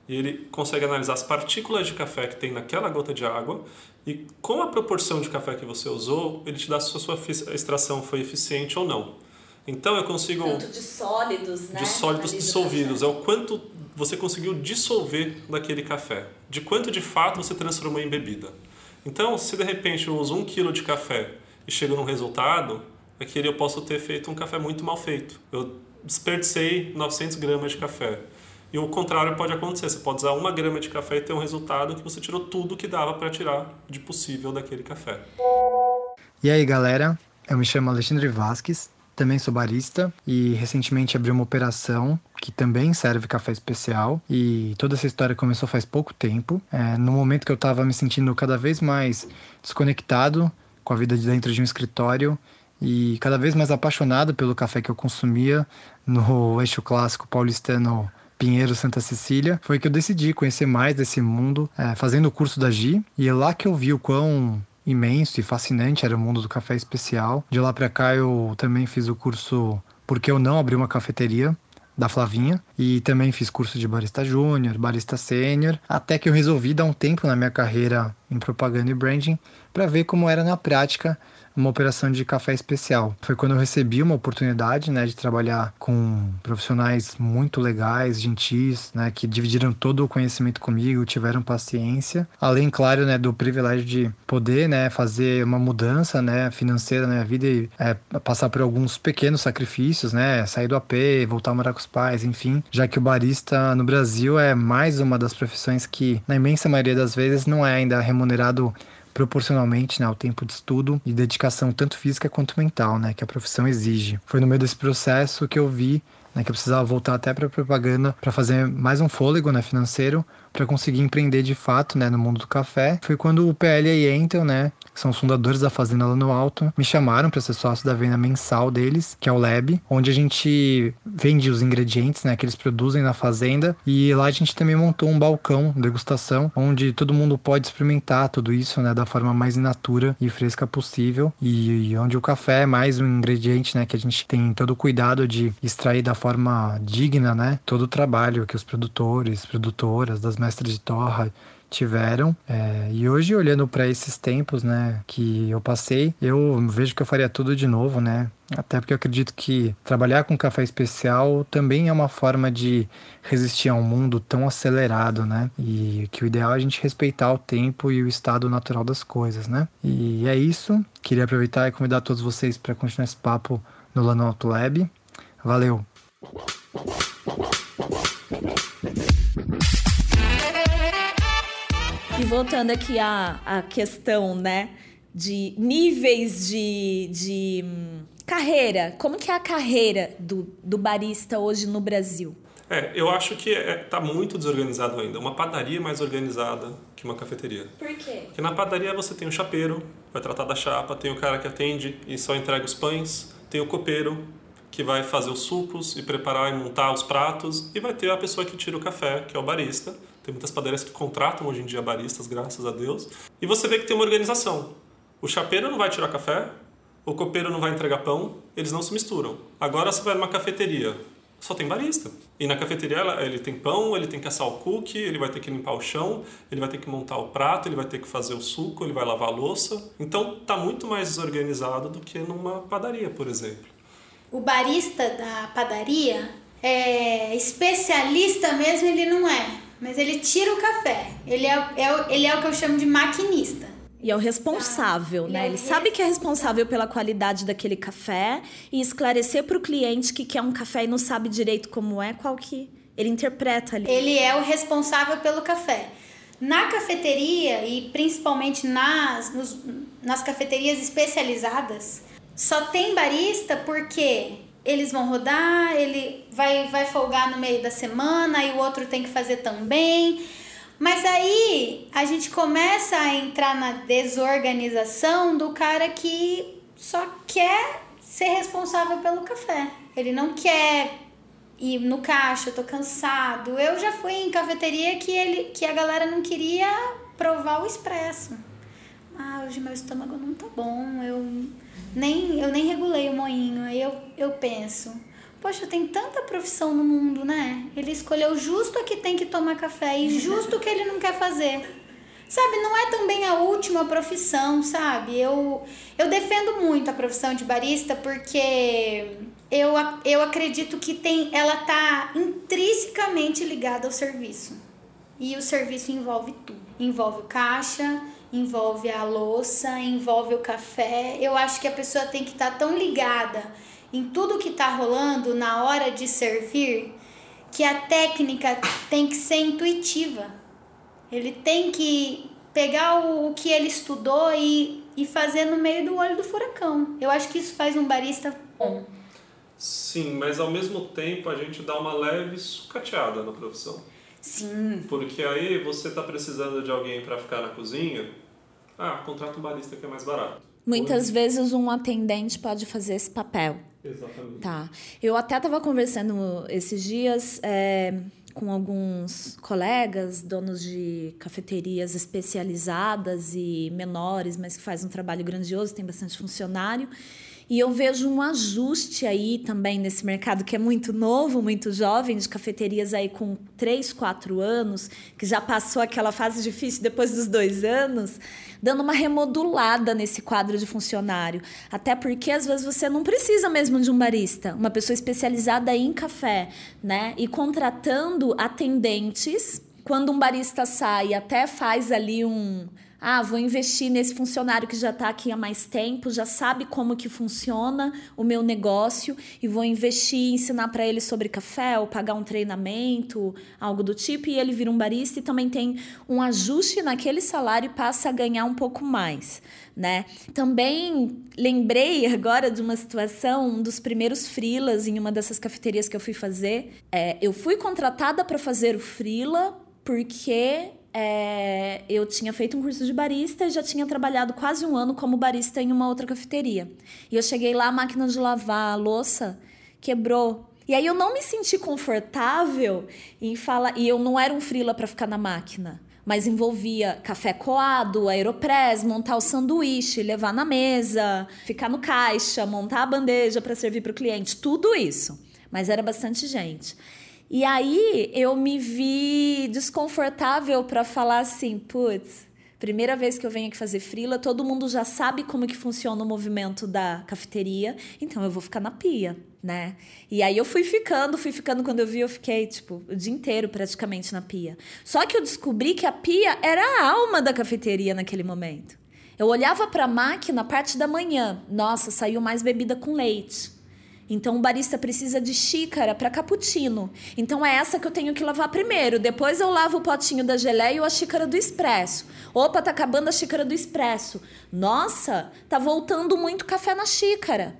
e ele consegue analisar as partículas de café que tem naquela gota de água e com a proporção de café que você usou, ele te dá se a sua extração foi eficiente ou não. Então eu consigo... Tanto de sólidos, né? De sólidos dissolvidos. É o quanto você conseguiu dissolver daquele café, de quanto de fato você transformou em bebida. Então, se de repente eu uso um quilo de café e chego num resultado, aquele eu posso ter feito um café muito mal feito. Eu desperdicei 900 gramas de café. E o contrário pode acontecer. Você pode usar uma grama de café e ter um resultado que você tirou tudo que dava para tirar de possível daquele café. E aí, galera? Eu me chamo Alexandre Vasques, também sou barista e recentemente abri uma operação que também serve café especial e toda essa história começou faz pouco tempo. É, no momento que eu estava me sentindo cada vez mais desconectado com a vida de dentro de um escritório e cada vez mais apaixonado pelo café que eu consumia no [laughs] eixo clássico paulistano Pinheiro Santa Cecília, foi que eu decidi conhecer mais desse mundo, é, fazendo o curso da GI, e é lá que eu vi o quão imenso e fascinante era o mundo do café especial. De lá para cá eu também fiz o curso Porque eu não abri uma cafeteria da Flavinha e também fiz curso de barista júnior, barista sênior, até que eu resolvi dar um tempo na minha carreira em propaganda e branding para ver como era na prática uma operação de café especial. Foi quando eu recebi uma oportunidade, né, de trabalhar com profissionais muito legais, gentis, né, que dividiram todo o conhecimento comigo, tiveram paciência, além, claro, né, do privilégio de poder, né, fazer uma mudança, né, financeira na minha vida e é, passar por alguns pequenos sacrifícios, né, sair do AP, voltar a morar com os pais, enfim, já que o barista no Brasil é mais uma das profissões que, na imensa maioria das vezes, não é ainda remunerado proporcionalmente né, ao tempo de estudo e dedicação tanto física quanto mental né, que a profissão exige. Foi no meio desse processo que eu vi né, que eu precisava voltar até para propaganda para fazer mais um fôlego né, financeiro para conseguir empreender de fato né, no mundo do café. Foi quando o PL e a Intel, né, que são os fundadores da Fazenda lá no Alto, me chamaram para ser sócio da venda mensal deles, que é o Lab, onde a gente vende os ingredientes né, que eles produzem na fazenda. E lá a gente também montou um balcão degustação onde todo mundo pode experimentar tudo isso né, da forma mais inatura e fresca possível. E, e onde o café é mais um ingrediente né, que a gente tem todo o cuidado de extrair da forma digna né, todo o trabalho que os produtores, produtoras das mestres de torra tiveram. É, e hoje, olhando para esses tempos, né, que eu passei, eu vejo que eu faria tudo de novo, né? Até porque eu acredito que trabalhar com café especial também é uma forma de resistir a um mundo tão acelerado, né? E que o ideal é a gente respeitar o tempo e o estado natural das coisas, né? E é isso. Queria aproveitar e convidar todos vocês para continuar esse papo no Lanoto Lab. Valeu! E voltando aqui à, à questão, né, de níveis de, de hum, carreira. Como que é a carreira do, do barista hoje no Brasil? É, eu acho que é, tá muito desorganizado ainda. Uma padaria é mais organizada que uma cafeteria. Por quê? Porque na padaria você tem o chapeiro, vai tratar da chapa, tem o cara que atende e só entrega os pães, tem o copeiro, que vai fazer os sucos e preparar e montar os pratos, e vai ter a pessoa que tira o café, que é o barista. Tem muitas padarias que contratam hoje em dia baristas, graças a Deus. E você vê que tem uma organização. O chapeiro não vai tirar café, o copeiro não vai entregar pão, eles não se misturam. Agora você vai numa cafeteria, só tem barista. E na cafeteria ele tem pão, ele tem que assar o cookie, ele vai ter que limpar o chão, ele vai ter que montar o prato, ele vai ter que fazer o suco, ele vai lavar a louça. Então tá muito mais desorganizado do que numa padaria, por exemplo. O barista da padaria é especialista mesmo, ele não é. Mas ele tira o café. Ele é, é, ele é o que eu chamo de maquinista. E é o responsável, tá. né? Ele, é sabe que é responsável pela qualidade daquele café e esclarecer para o cliente que quer um café e não sabe direito como é, qual que ele interpreta ali. Ele é o responsável pelo café. Na cafeteria e principalmente nas, nos, nas cafeterias especializadas, só tem barista porque eles vão rodar, ele vai, vai folgar no meio da semana e o outro tem que fazer também. Mas aí a gente começa a entrar na desorganização do cara que só quer ser responsável pelo café. Ele não quer ir no caixa, eu tô cansado. Eu já fui em cafeteria que ele que a galera não queria provar o expresso. Ah, hoje meu estômago não tá bom, eu nem eu nem regulei o moinho. Aí eu, eu penso, Poxa, tem tanta profissão no mundo, né? Ele escolheu justo a que tem que tomar café e justo o que ele não quer fazer. Sabe, não é também a última profissão, sabe? Eu, eu defendo muito a profissão de barista porque eu, eu acredito que tem, ela tá intrinsecamente ligada ao serviço. E o serviço envolve tudo. Envolve o caixa, envolve a louça, envolve o café. Eu acho que a pessoa tem que estar tá tão ligada em tudo que está rolando na hora de servir, que a técnica tem que ser intuitiva. Ele tem que pegar o, o que ele estudou e, e fazer no meio do olho do furacão. Eu acho que isso faz um barista bom. Sim, mas ao mesmo tempo a gente dá uma leve sucateada na profissão. Sim. Porque aí você está precisando de alguém para ficar na cozinha, ah, contrata um barista que é mais barato. Muitas vezes um atendente pode fazer esse papel. Exatamente. Tá. Eu até estava conversando esses dias é, com alguns colegas, donos de cafeterias especializadas e menores, mas que fazem um trabalho grandioso, tem bastante funcionário. E eu vejo um ajuste aí também nesse mercado que é muito novo, muito jovem, de cafeterias aí com 3, 4 anos, que já passou aquela fase difícil depois dos dois anos, dando uma remodulada nesse quadro de funcionário. Até porque às vezes você não precisa mesmo de um barista, uma pessoa especializada em café, né? E contratando atendentes. Quando um barista sai, até faz ali um ah, vou investir nesse funcionário que já está aqui há mais tempo, já sabe como que funciona o meu negócio e vou investir, ensinar para ele sobre café ou pagar um treinamento, algo do tipo, e ele vira um barista e também tem um ajuste naquele salário e passa a ganhar um pouco mais, né? Também lembrei agora de uma situação, um dos primeiros frilas em uma dessas cafeterias que eu fui fazer. É, eu fui contratada para fazer o frila porque é, eu tinha feito um curso de barista e já tinha trabalhado quase um ano como barista em uma outra cafeteria. E eu cheguei lá, a máquina de lavar a louça quebrou. E aí eu não me senti confortável em falar. E eu não era um frila para ficar na máquina. Mas envolvia café coado, aeropress, montar o sanduíche, levar na mesa, ficar no caixa, montar a bandeja para servir para o cliente, tudo isso. Mas era bastante gente. E aí eu me vi desconfortável para falar assim, putz, primeira vez que eu venho aqui fazer frila, todo mundo já sabe como que funciona o movimento da cafeteria, então eu vou ficar na pia, né? E aí eu fui ficando, fui ficando, quando eu vi eu fiquei, tipo, o dia inteiro praticamente na pia. Só que eu descobri que a pia era a alma da cafeteria naquele momento. Eu olhava para a máquina parte da manhã, nossa, saiu mais bebida com leite. Então o barista precisa de xícara para cappuccino. Então é essa que eu tenho que lavar primeiro. Depois eu lavo o potinho da geleia ou a xícara do expresso. Opa, tá acabando a xícara do expresso. Nossa, tá voltando muito café na xícara.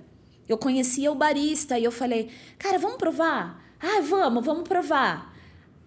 Eu conhecia o barista e eu falei: "Cara, vamos provar?" "Ah, vamos, vamos provar."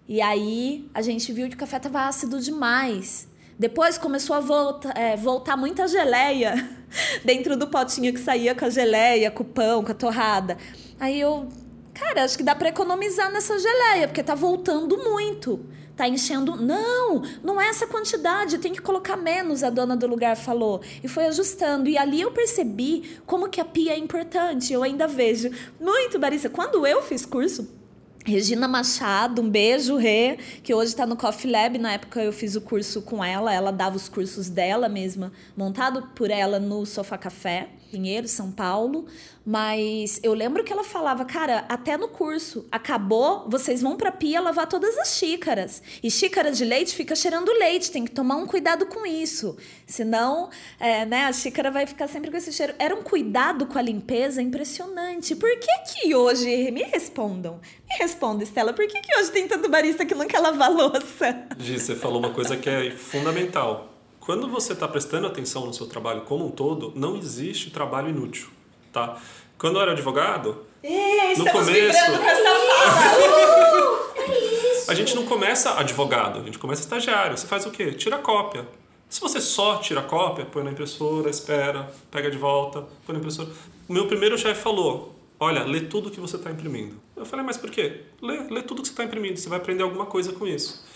E aí a gente viu que o café tava ácido demais. Depois começou a volta, é, voltar muita geleia [laughs] dentro do potinho que saía com a geleia, com o pão, com a torrada. Aí eu, cara, acho que dá para economizar nessa geleia, porque tá voltando muito. Tá enchendo. Não, não é essa quantidade, tem que colocar menos, a dona do lugar falou. E foi ajustando. E ali eu percebi como que a pia é importante. Eu ainda vejo muito, Barissa. Quando eu fiz curso, Regina Machado, um beijo, Rê, que hoje está no Coffee Lab. Na época eu fiz o curso com ela, ela dava os cursos dela mesma, montado por ela no Sofá Café. Pinheiro, São Paulo, mas eu lembro que ela falava, cara, até no curso, acabou, vocês vão pra pia lavar todas as xícaras. E xícara de leite fica cheirando leite, tem que tomar um cuidado com isso. Senão, é, né, a xícara vai ficar sempre com esse cheiro. Era um cuidado com a limpeza impressionante. Por que que hoje, me respondam, me responda, Estela, por que que hoje tem tanto barista que não quer lavar louça? Gi, você falou uma coisa que é fundamental quando você está prestando atenção no seu trabalho como um todo, não existe trabalho inútil, tá? Quando eu era advogado, Ei, no começo, uh, a gente não começa advogado, a gente começa estagiário. Você faz o quê? Tira cópia. Se você só tira cópia, põe na impressora, espera, pega de volta, põe na impressora. O meu primeiro chefe falou: Olha, lê tudo que você está imprimindo. Eu falei: Mas por quê? Lê, lê tudo que você está imprimindo, você vai aprender alguma coisa com isso.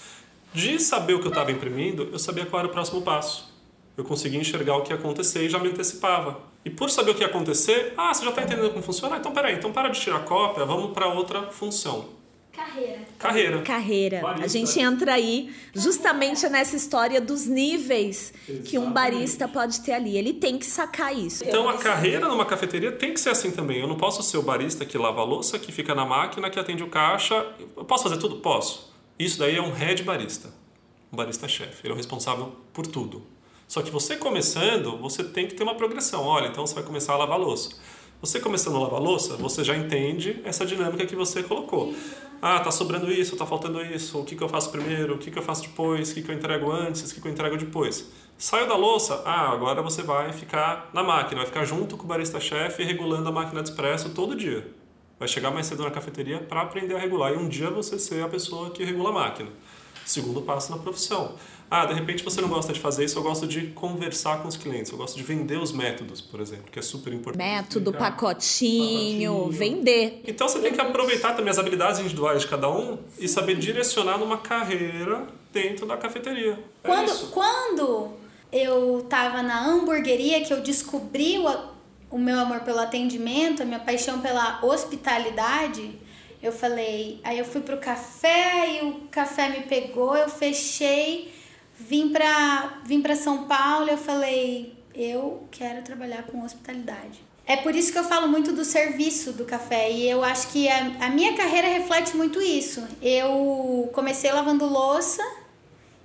De saber o que eu estava imprimindo, eu sabia qual era o próximo passo. Eu conseguia enxergar o que ia acontecer e já me antecipava. E por saber o que ia acontecer, ah, você já está entendendo como funciona? Ah, então peraí, então para de tirar cópia, vamos para outra função. Carreira. Carreira. Carreira. Barista. A gente entra aí justamente nessa história dos níveis Exatamente. que um barista pode ter ali. Ele tem que sacar isso. Então a carreira numa cafeteria tem que ser assim também. Eu não posso ser o barista que lava a louça, que fica na máquina, que atende o caixa. Eu posso fazer tudo? Posso. Isso daí é um head barista, um barista-chefe. Ele é o responsável por tudo. Só que você começando, você tem que ter uma progressão. Olha, então você vai começar a lavar louça. Você começando a lavar louça, você já entende essa dinâmica que você colocou. Ah, tá sobrando isso, tá faltando isso. O que, que eu faço primeiro? O que, que eu faço depois? O que, que eu entrego antes? O que, que eu entrego depois? Saiu da louça, ah, agora você vai ficar na máquina, vai ficar junto com o barista-chefe regulando a máquina de expresso todo dia vai chegar mais cedo na cafeteria para aprender a regular e um dia você ser a pessoa que regula a máquina. Segundo passo na profissão. Ah, de repente você não gosta de fazer isso, eu gosto de conversar com os clientes, eu gosto de vender os métodos, por exemplo, que é super importante. Método, pacotinho, pacotinho, vender. Então você tem que aproveitar também as habilidades individuais de cada um e saber direcionar numa carreira dentro da cafeteria. Quando, é quando eu estava na hamburgueria que eu descobri o o meu amor pelo atendimento, a minha paixão pela hospitalidade, eu falei, aí eu fui pro café e o café me pegou, eu fechei, vim pra, vim pra São Paulo, eu falei, eu quero trabalhar com hospitalidade. É por isso que eu falo muito do serviço do café e eu acho que a, a minha carreira reflete muito isso. Eu comecei lavando louça,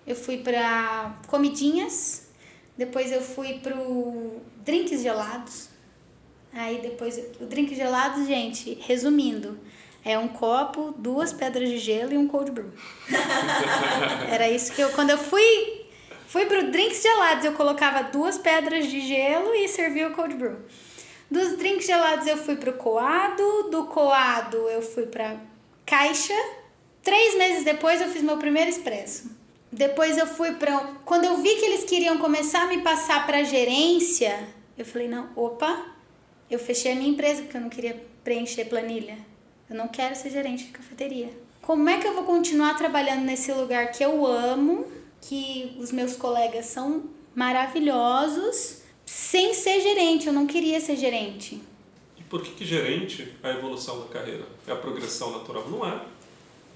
eu fui para comidinhas, depois eu fui pro drinks gelados, Aí depois, o drink gelado, gente, resumindo, é um copo, duas pedras de gelo e um cold brew. [laughs] Era isso que eu, quando eu fui, fui pro drinks gelados, eu colocava duas pedras de gelo e servia o cold brew. Dos drinks gelados eu fui pro coado, do coado eu fui pra caixa. Três meses depois eu fiz meu primeiro expresso. Depois eu fui para quando eu vi que eles queriam começar a me passar para gerência, eu falei não, opa, eu fechei a minha empresa porque eu não queria preencher planilha. Eu não quero ser gerente de cafeteria. Como é que eu vou continuar trabalhando nesse lugar que eu amo, que os meus colegas são maravilhosos, sem ser gerente? Eu não queria ser gerente. E por que, que gerente é a evolução da carreira? É a progressão natural? Não é.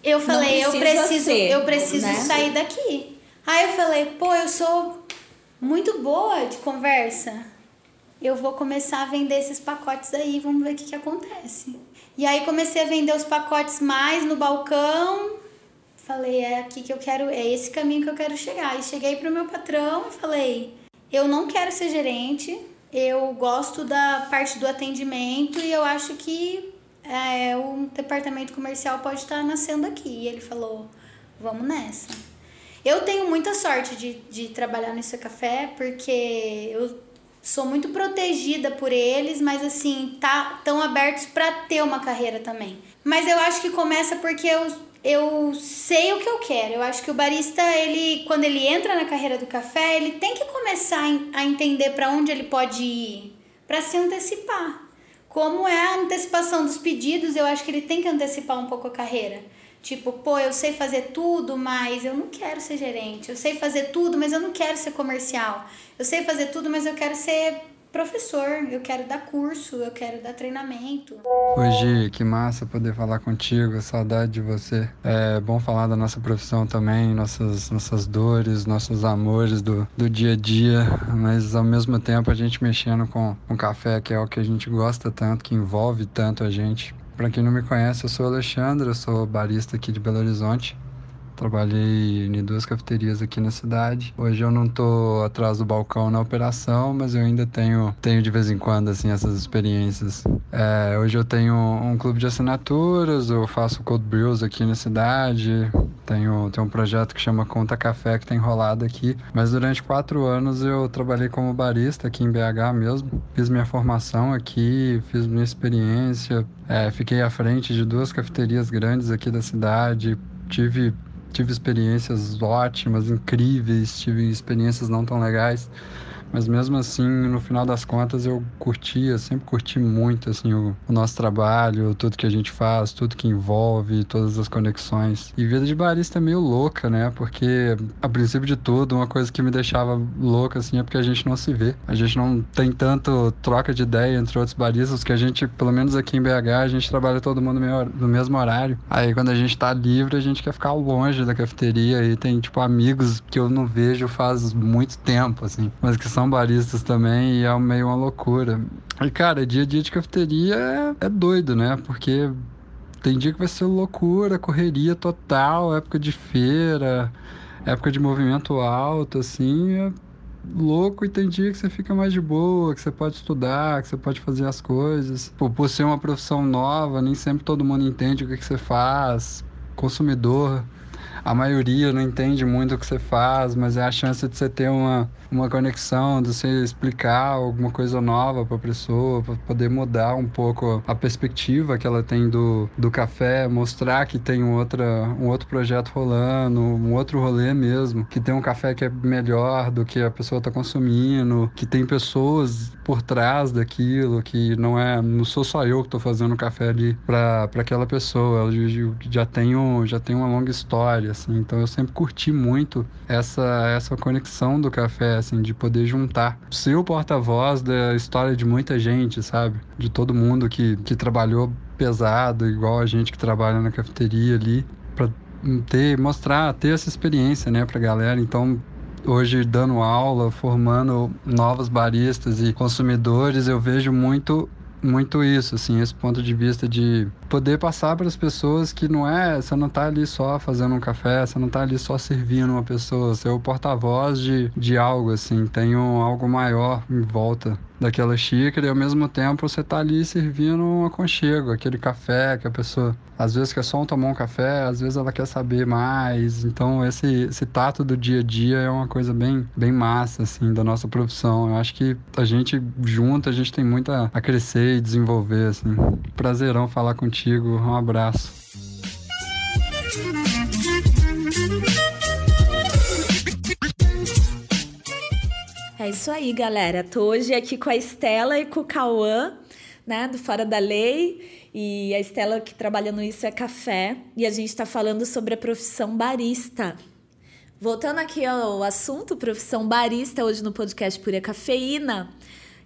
eu falei, eu preciso, ser, eu preciso né? sair daqui. Aí eu falei, pô, eu sou muito boa de conversa. Eu vou começar a vender esses pacotes aí, vamos ver o que, que acontece. E aí comecei a vender os pacotes mais no balcão. Falei, é aqui que eu quero, é esse caminho que eu quero chegar. E cheguei pro meu patrão e falei, eu não quero ser gerente, eu gosto da parte do atendimento e eu acho que é, o departamento comercial pode estar nascendo aqui. E ele falou, vamos nessa. Eu tenho muita sorte de, de trabalhar nesse café, porque eu sou muito protegida por eles, mas assim, tá tão abertos para ter uma carreira também. Mas eu acho que começa porque eu, eu sei o que eu quero. Eu acho que o barista, ele quando ele entra na carreira do café, ele tem que começar a entender para onde ele pode ir, para se antecipar. Como é a antecipação dos pedidos, eu acho que ele tem que antecipar um pouco a carreira. Tipo, pô, eu sei fazer tudo, mas eu não quero ser gerente. Eu sei fazer tudo, mas eu não quero ser comercial. Eu sei fazer tudo, mas eu quero ser professor. Eu quero dar curso, eu quero dar treinamento. Hoje, que massa poder falar contigo, saudade de você. É bom falar da nossa profissão também, nossas, nossas dores, nossos amores do, do dia a dia, mas ao mesmo tempo a gente mexendo com, com café, que é o que a gente gosta tanto, que envolve tanto a gente. Para quem não me conhece, eu sou Alexandre, eu sou barista aqui de Belo Horizonte. Trabalhei em duas cafeterias aqui na cidade. Hoje eu não tô atrás do balcão na operação, mas eu ainda tenho, tenho de vez em quando assim essas experiências. É, hoje eu tenho um clube de assinaturas, eu faço cold brews aqui na cidade. Tenho, tenho um projeto que chama Conta Café que tem rolado aqui. Mas durante quatro anos eu trabalhei como barista aqui em BH mesmo. Fiz minha formação aqui, fiz minha experiência. É, fiquei à frente de duas cafeterias grandes aqui da cidade. Tive tive experiências ótimas, incríveis, tive experiências não tão legais, mas mesmo assim, no final das contas, eu curtia, sempre curti muito assim o, o, nosso trabalho, tudo que a gente faz, tudo que envolve, todas as conexões. E vida de barista é meio louca, né? Porque a princípio de tudo, uma coisa que me deixava louca assim é porque a gente não se vê. A gente não tem tanto troca de ideia entre outros baristas que a gente, pelo menos aqui em BH, a gente trabalha todo mundo no mesmo horário. Aí quando a gente tá livre, a gente quer ficar longe da cafeteria e tem tipo amigos que eu não vejo faz muito tempo assim, mas que são são baristas também e é meio uma loucura. E, cara, dia a dia de cafeteria é, é doido, né? Porque tem dia que vai ser loucura, correria total, época de feira, época de movimento alto, assim, é louco e tem dia que você fica mais de boa, que você pode estudar, que você pode fazer as coisas. Por, ser uma profissão nova, nem sempre todo mundo entende o que, que você faz. Consumidor, a maioria não entende muito o que você faz, mas é a chance de você ter uma, uma conexão, de você explicar alguma coisa nova para a pessoa, para poder mudar um pouco a perspectiva que ela tem do, do café, mostrar que tem outra, um outro projeto rolando, um outro rolê mesmo, que tem um café que é melhor do que a pessoa está consumindo, que tem pessoas por trás daquilo, que não é, não sou só eu que estou fazendo café ali para aquela pessoa, ela já tem, um, já tem uma longa história, assim, então eu sempre curti muito essa, essa conexão do café, assim, de poder juntar. Ser o porta-voz da história de muita gente, sabe? De todo mundo que, que trabalhou pesado, igual a gente que trabalha na cafeteria ali, para ter, mostrar, ter essa experiência, né, pra galera. Então, hoje dando aula, formando novos baristas e consumidores, eu vejo muito muito isso, assim, esse ponto de vista de poder passar para as pessoas que não é, você não está ali só fazendo um café, você não está ali só servindo uma pessoa, você é o porta-voz de, de algo, assim, tem um, algo maior em volta daquela xícara e ao mesmo tempo você tá ali servindo um aconchego, aquele café que a pessoa às vezes quer só tomar um café, às vezes ela quer saber mais. Então esse, esse tato do dia a dia é uma coisa bem, bem massa assim da nossa profissão. Eu acho que a gente junto, a gente tem muito a, a crescer e desenvolver assim. Prazerão falar contigo. Um abraço. É isso aí, galera. Tô hoje aqui com a Estela e com o Cauã, né, do Fora da Lei. E a Estela que trabalha no Isso é Café. E a gente está falando sobre a profissão barista. Voltando aqui ao assunto, profissão barista, hoje no podcast Pura Cafeína.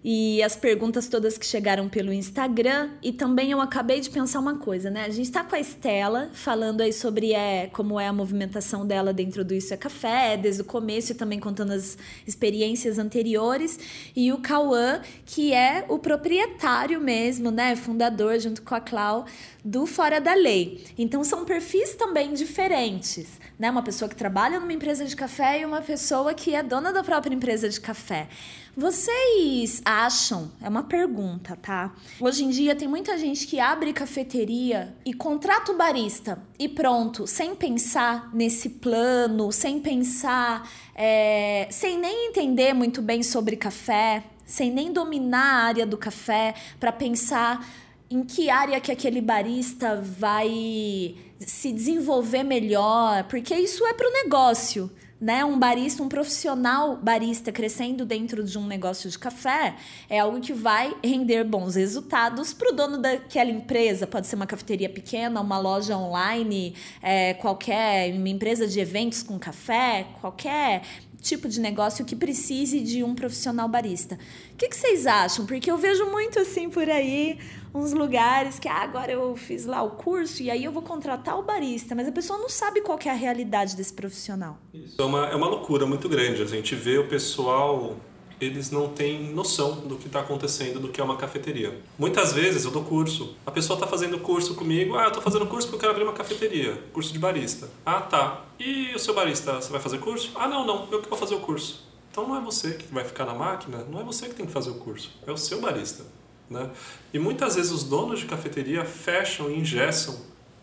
E as perguntas todas que chegaram pelo Instagram. E também eu acabei de pensar uma coisa, né? A gente está com a Estela falando aí sobre é, como é a movimentação dela dentro do Isso é Café, desde o começo e também contando as experiências anteriores. E o Cauã, que é o proprietário mesmo, né? Fundador, junto com a Clau, do Fora da Lei. Então são perfis também diferentes, né? Uma pessoa que trabalha numa empresa de café e uma pessoa que é dona da própria empresa de café. Vocês acham, é uma pergunta, tá? Hoje em dia tem muita gente que abre cafeteria e contrata o barista e pronto, sem pensar nesse plano, sem pensar, é, sem nem entender muito bem sobre café, sem nem dominar a área do café, para pensar em que área que aquele barista vai se desenvolver melhor, porque isso é para o negócio né, um barista, um profissional barista crescendo dentro de um negócio de café é algo que vai render bons resultados para o dono daquela empresa. Pode ser uma cafeteria pequena, uma loja online, é, qualquer uma empresa de eventos com café, qualquer tipo de negócio que precise de um profissional barista. O que, que vocês acham? Porque eu vejo muito assim por aí uns lugares que ah, agora eu fiz lá o curso e aí eu vou contratar o barista, mas a pessoa não sabe qual é a realidade desse profissional. Isso é uma, é uma loucura muito grande. A gente vê o pessoal, eles não têm noção do que está acontecendo, do que é uma cafeteria. Muitas vezes eu dou curso, a pessoa está fazendo curso comigo, ah, eu estou fazendo curso porque eu quero abrir uma cafeteria, curso de barista. Ah, tá. E o seu barista, você vai fazer curso? Ah, não, não, eu que vou fazer o curso. Então não é você que vai ficar na máquina, não é você que tem que fazer o curso, é o seu barista. Né? E muitas vezes os donos de cafeteria fecham e ingessam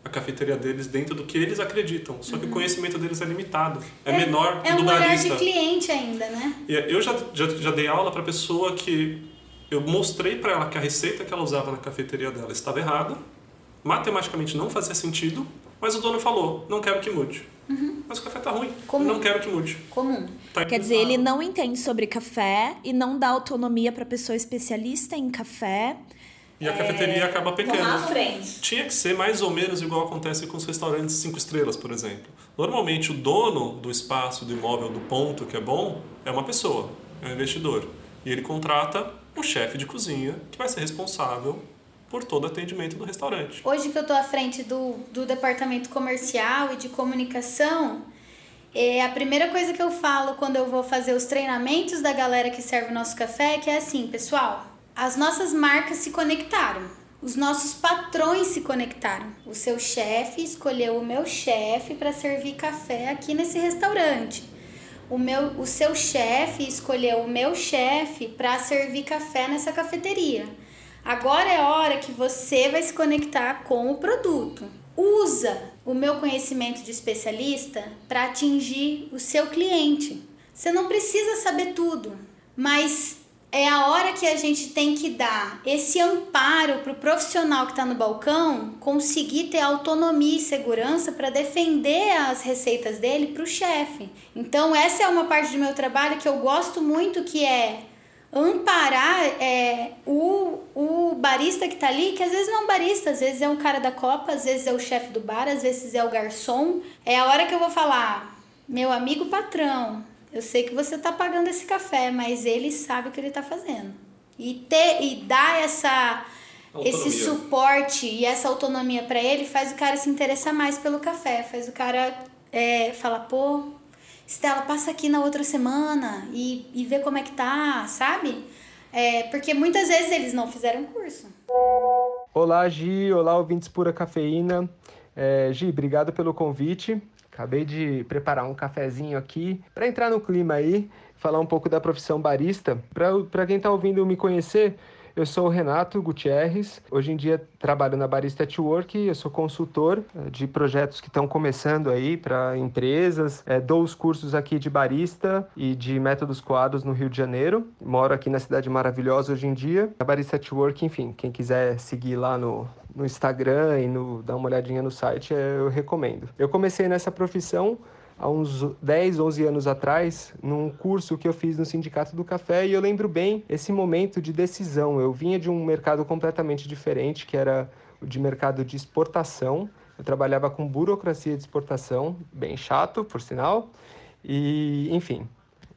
a cafeteria deles dentro do que eles acreditam. Só que uhum. o conhecimento deles é limitado, é, é menor é que do barista. É um de cliente ainda, né? E eu já, já, já dei aula para pessoa que eu mostrei para ela que a receita que ela usava na cafeteria dela estava errada, matematicamente não fazia sentido, mas o dono falou, não quero que mude. Uhum. Mas o café tá ruim. Comum. Não quero que mude. Comum. Tá Quer dizer, ele não entende sobre café e não dá autonomia para pessoa especialista em café. E a é... cafeteria acaba pecando. À frente. Tinha que ser mais ou menos igual acontece com os restaurantes cinco estrelas, por exemplo. Normalmente o dono do espaço, do imóvel, do ponto que é bom, é uma pessoa, é um investidor. E ele contrata um chefe de cozinha que vai ser responsável por todo o atendimento do restaurante. Hoje que eu estou à frente do, do departamento comercial e de comunicação, é a primeira coisa que eu falo quando eu vou fazer os treinamentos da galera que serve o nosso café é que é assim, pessoal, as nossas marcas se conectaram. Os nossos patrões se conectaram. O seu chefe escolheu o meu chefe para servir café aqui nesse restaurante. O, meu, o seu chefe escolheu o meu chefe para servir café nessa cafeteria. Agora é hora que você vai se conectar com o produto. Usa o meu conhecimento de especialista para atingir o seu cliente. Você não precisa saber tudo, mas é a hora que a gente tem que dar esse amparo para o profissional que está no balcão conseguir ter autonomia e segurança para defender as receitas dele para o chefe. Então, essa é uma parte do meu trabalho que eu gosto muito, que é amparar é, o, o barista que tá ali, que às vezes não é um barista, às vezes é um cara da copa, às vezes é o chefe do bar, às vezes é o garçom. É a hora que eu vou falar, meu amigo patrão, eu sei que você tá pagando esse café, mas ele sabe o que ele tá fazendo. E ter e dar essa autonomia. esse suporte e essa autonomia para ele faz o cara se interessar mais pelo café, faz o cara é, falar, pô, Estela, passa aqui na outra semana e, e vê como é que tá, sabe? É, porque muitas vezes eles não fizeram curso. Olá, Gi. Olá, ouvintes Pura Cafeína. É, Gi, obrigado pelo convite. Acabei de preparar um cafezinho aqui para entrar no clima aí, falar um pouco da profissão barista. Para quem está ouvindo me conhecer, eu sou o Renato Gutierrez. Hoje em dia trabalho na Barista at Work. Eu sou consultor eh, de projetos que estão começando aí para empresas. É, dou os cursos aqui de barista e de métodos coados no Rio de Janeiro. Moro aqui na cidade maravilhosa hoje em dia. A Barista at Work, enfim, quem quiser seguir lá no, no Instagram e no, dar uma olhadinha no site, eh, eu recomendo. Eu comecei nessa profissão há uns 10, 11 anos atrás, num curso que eu fiz no Sindicato do Café, e eu lembro bem esse momento de decisão. Eu vinha de um mercado completamente diferente, que era o de mercado de exportação. Eu trabalhava com burocracia de exportação, bem chato, por sinal. E, enfim,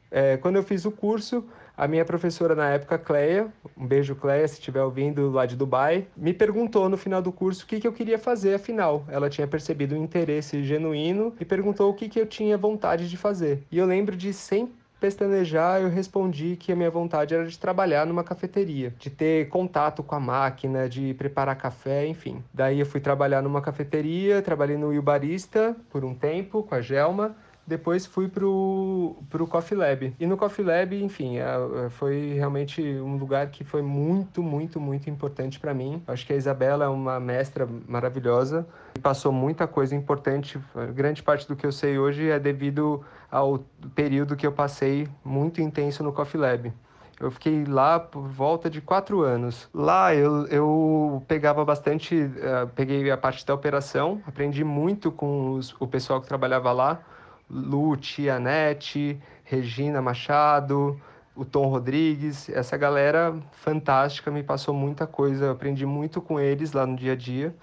é, quando eu fiz o curso, a minha professora na época, Cleia, um beijo Cleia, se estiver ouvindo lá de Dubai, me perguntou no final do curso o que, que eu queria fazer afinal. Ela tinha percebido um interesse genuíno e perguntou o que, que eu tinha vontade de fazer. E eu lembro de sempre pestanejar, eu respondi que a minha vontade era de trabalhar numa cafeteria, de ter contato com a máquina, de preparar café, enfim. Daí eu fui trabalhar numa cafeteria, trabalhei no Barista por um tempo com a Gelma depois fui pro, pro Coffee Lab. E no Coffee Lab, enfim, é, é, foi realmente um lugar que foi muito, muito, muito importante para mim. Acho que a Isabela é uma mestra maravilhosa e passou muita coisa importante. Grande parte do que eu sei hoje é devido ao período que eu passei muito intenso no Coffee Lab. Eu fiquei lá por volta de quatro anos. Lá eu, eu pegava bastante, uh, peguei a parte da operação, aprendi muito com os, o pessoal que trabalhava lá Lute, Anete, Regina Machado, o Tom Rodrigues, essa galera fantástica, me passou muita coisa, eu aprendi muito com eles lá no dia a dia.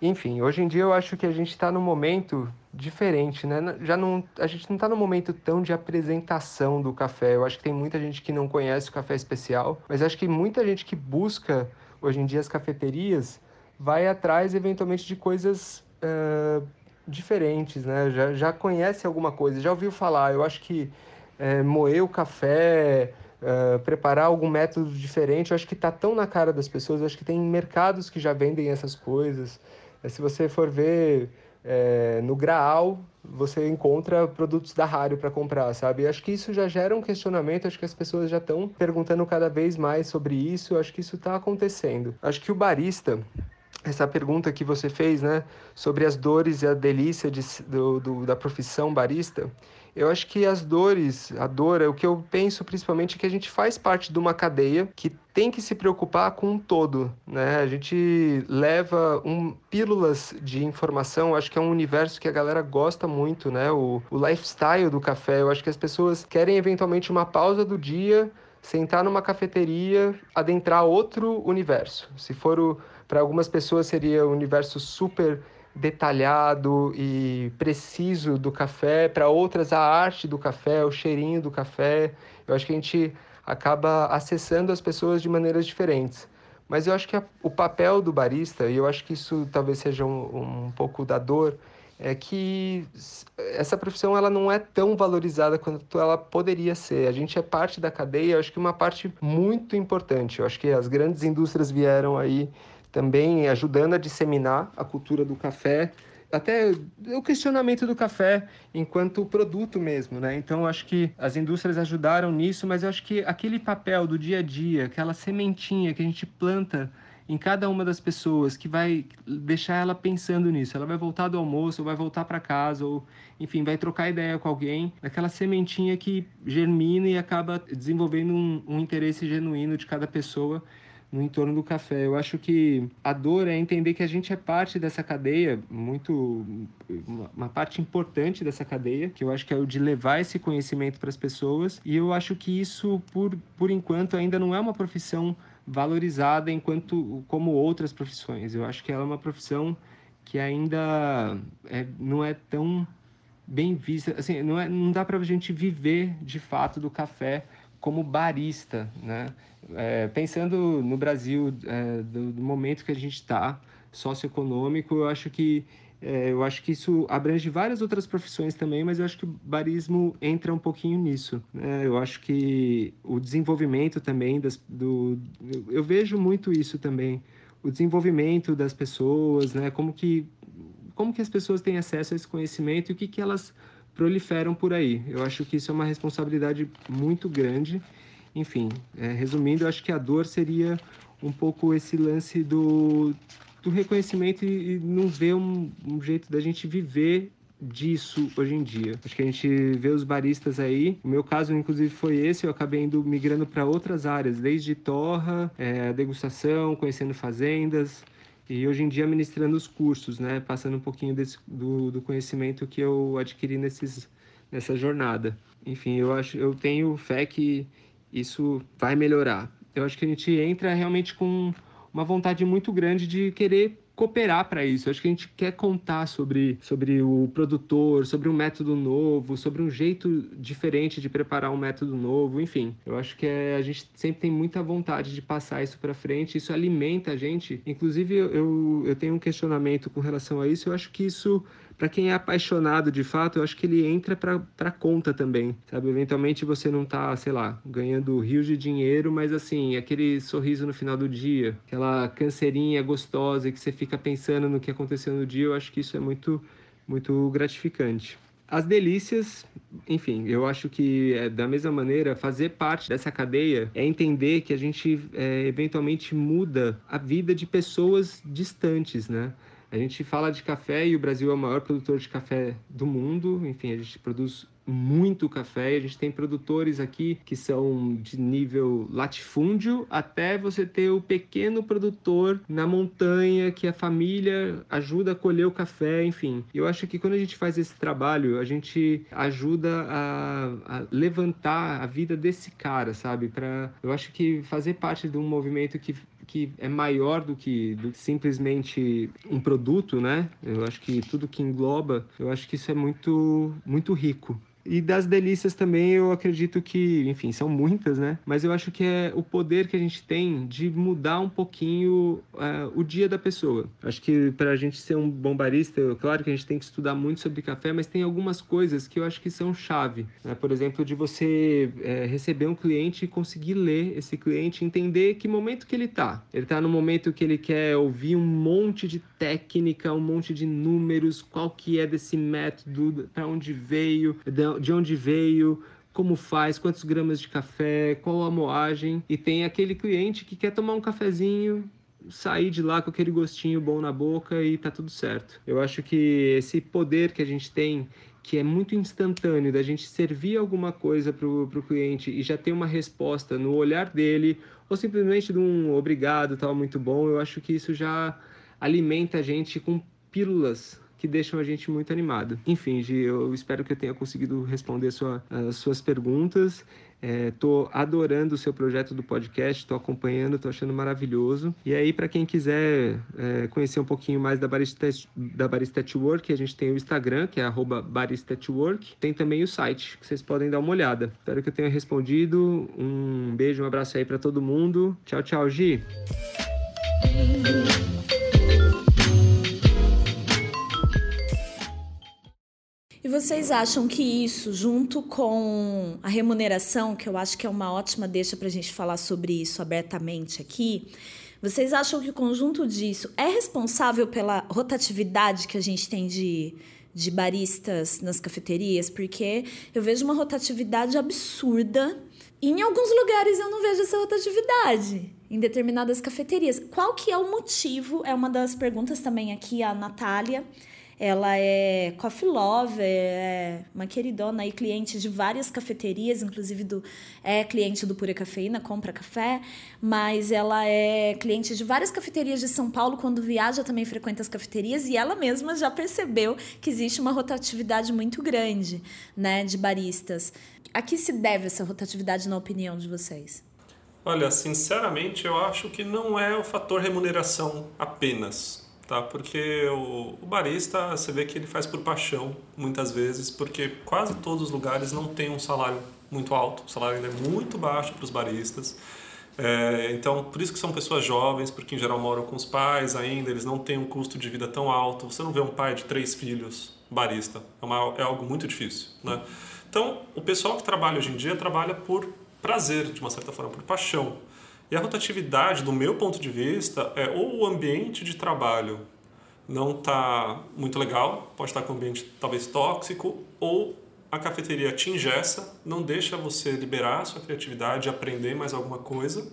Enfim, hoje em dia eu acho que a gente está num momento diferente, né? Já não, a gente não está num momento tão de apresentação do café. Eu acho que tem muita gente que não conhece o café especial, mas acho que muita gente que busca hoje em dia as cafeterias vai atrás eventualmente de coisas uh, diferentes, né? Já, já conhece alguma coisa, já ouviu falar. Eu acho que é, moer o café, é, preparar algum método diferente, eu acho que está tão na cara das pessoas. Eu acho que tem mercados que já vendem essas coisas. É, se você for ver é, no Graal, você encontra produtos da Rário para comprar, sabe? Acho que isso já gera um questionamento, acho que as pessoas já estão perguntando cada vez mais sobre isso, acho que isso está acontecendo. Acho que o barista, essa pergunta que você fez, né, sobre as dores e a delícia de, do, do, da profissão barista, eu acho que as dores, a dor, é o que eu penso principalmente é que a gente faz parte de uma cadeia que tem que se preocupar com um todo, né? A gente leva um, pílulas de informação, acho que é um universo que a galera gosta muito, né? O, o lifestyle do café, eu acho que as pessoas querem eventualmente uma pausa do dia, sentar numa cafeteria, adentrar outro universo. Se for o para algumas pessoas seria um universo super detalhado e preciso do café, para outras a arte do café, o cheirinho do café. Eu acho que a gente acaba acessando as pessoas de maneiras diferentes. Mas eu acho que a, o papel do barista, e eu acho que isso talvez seja um, um pouco da dor, é que essa profissão ela não é tão valorizada quanto ela poderia ser. A gente é parte da cadeia, eu acho que uma parte muito importante. Eu acho que as grandes indústrias vieram aí também ajudando a disseminar a cultura do café, até o questionamento do café enquanto produto mesmo, né? Então acho que as indústrias ajudaram nisso, mas eu acho que aquele papel do dia a dia, aquela sementinha que a gente planta em cada uma das pessoas que vai deixar ela pensando nisso. Ela vai voltar do almoço, ou vai voltar para casa, ou enfim, vai trocar ideia com alguém. Aquela sementinha que germina e acaba desenvolvendo um, um interesse genuíno de cada pessoa no entorno do café. Eu acho que a dor é entender que a gente é parte dessa cadeia, muito uma parte importante dessa cadeia, que eu acho que é o de levar esse conhecimento para as pessoas. E eu acho que isso, por, por enquanto, ainda não é uma profissão valorizada enquanto como outras profissões. Eu acho que ela é uma profissão que ainda é, não é tão bem vista, assim, não, é, não dá para a gente viver de fato do café como barista, né? É, pensando no Brasil, é, do, do, momento que a gente está, socioeconômico, eu acho que é, eu acho que isso abrange várias outras profissões também, mas eu acho que o barismo entra um pouquinho nisso. Né? Eu acho que o desenvolvimento também das, do, eu vejo muito isso também, o desenvolvimento das pessoas, né? Como que como que as pessoas têm acesso a esse conhecimento e o que que elas proliferam por aí. Eu acho que isso é uma responsabilidade muito grande. Enfim, é, resumindo, eu acho que a dor seria um pouco esse lance do, do reconhecimento e, e não ver um, um jeito da gente viver disso hoje em dia. Acho que a gente vê os baristas aí. O meu caso, inclusive, foi esse. Eu acabei indo migrando para outras áreas, desde torra, é, degustação, conhecendo fazendas, e hoje em dia ministrando os cursos, né, passando um pouquinho desse, do, do conhecimento que eu adquiri nesses, nessa jornada. Enfim, eu acho, eu tenho fé que isso vai melhorar. Eu acho que a gente entra realmente com uma vontade muito grande de querer cooperar para isso. Acho que a gente quer contar sobre, sobre o produtor, sobre um método novo, sobre um jeito diferente de preparar um método novo, enfim. Eu acho que é, a gente sempre tem muita vontade de passar isso para frente, isso alimenta a gente. Inclusive, eu, eu tenho um questionamento com relação a isso, eu acho que isso para quem é apaixonado de fato, eu acho que ele entra para conta também, sabe? Eventualmente você não tá, sei lá, ganhando rios de dinheiro, mas assim, aquele sorriso no final do dia, aquela canseirinha gostosa que você fica pensando no que aconteceu no dia, eu acho que isso é muito, muito gratificante. As delícias, enfim, eu acho que é, da mesma maneira, fazer parte dessa cadeia é entender que a gente é, eventualmente muda a vida de pessoas distantes, né? A gente fala de café e o Brasil é o maior produtor de café do mundo. Enfim, a gente produz muito café. A gente tem produtores aqui que são de nível latifúndio até você ter o pequeno produtor na montanha que a família ajuda a colher o café, enfim. Eu acho que quando a gente faz esse trabalho, a gente ajuda a, a levantar a vida desse cara, sabe? Para eu acho que fazer parte de um movimento que que é maior do que, do que simplesmente um produto, né? Eu acho que tudo que engloba, eu acho que isso é muito, muito rico. E das delícias também eu acredito que, enfim, são muitas, né? Mas eu acho que é o poder que a gente tem de mudar um pouquinho uh, o dia da pessoa. Acho que para a gente ser um bom barista, claro que a gente tem que estudar muito sobre café, mas tem algumas coisas que eu acho que são chave. Né? Por exemplo, de você é, receber um cliente e conseguir ler esse cliente, entender que momento que ele está. Ele está no momento que ele quer ouvir um monte de técnica, um monte de números, qual que é desse método, para onde veio, de onde veio, como faz, quantos gramas de café, qual a moagem. E tem aquele cliente que quer tomar um cafezinho, sair de lá com aquele gostinho bom na boca e tá tudo certo. Eu acho que esse poder que a gente tem, que é muito instantâneo, da gente servir alguma coisa para o cliente e já ter uma resposta no olhar dele, ou simplesmente de um obrigado, tal, muito bom, eu acho que isso já alimenta a gente com pílulas que deixam a gente muito animado. Enfim, Gi, eu espero que eu tenha conseguido responder sua, as suas perguntas. Estou é, adorando o seu projeto do podcast, estou acompanhando, estou achando maravilhoso. E aí, para quem quiser é, conhecer um pouquinho mais da Barista, da Barista Work, a gente tem o Instagram, que é @baristatwork. Tem também o site, que vocês podem dar uma olhada. Espero que eu tenha respondido. Um beijo, um abraço aí para todo mundo. Tchau, tchau, Gi. Vocês acham que isso, junto com a remuneração, que eu acho que é uma ótima deixa para a gente falar sobre isso abertamente aqui, vocês acham que o conjunto disso é responsável pela rotatividade que a gente tem de, de baristas nas cafeterias? Porque eu vejo uma rotatividade absurda. E em alguns lugares eu não vejo essa rotatividade em determinadas cafeterias. Qual que é o motivo? É uma das perguntas também aqui a Natália ela é coffee lover, é uma queridona e cliente de várias cafeterias, inclusive do é cliente do Pura Cafeína, compra café, mas ela é cliente de várias cafeterias de São Paulo, quando viaja também frequenta as cafeterias e ela mesma já percebeu que existe uma rotatividade muito grande, né, de baristas. A que se deve essa rotatividade na opinião de vocês? Olha, sinceramente, eu acho que não é o fator remuneração apenas tá? Porque o, o, barista, você vê que ele faz por paixão, muitas vezes, porque quase todos os lugares não tem um salário muito alto, o salário ainda é muito baixo para os baristas. É, então, por isso que são pessoas jovens, porque em geral moram com os pais ainda, eles não têm um custo de vida tão alto. Você não vê um pai de três filhos barista, é, uma, é algo muito difícil, né? Então, o pessoal que trabalha hoje em dia trabalha por prazer, de uma certa forma, por paixão. E a rotatividade, do meu ponto de vista, é ou o ambiente de trabalho não está muito legal, pode estar com um ambiente talvez tóxico, ou a cafeteria te ingessa, não deixa você liberar a sua criatividade, aprender mais alguma coisa.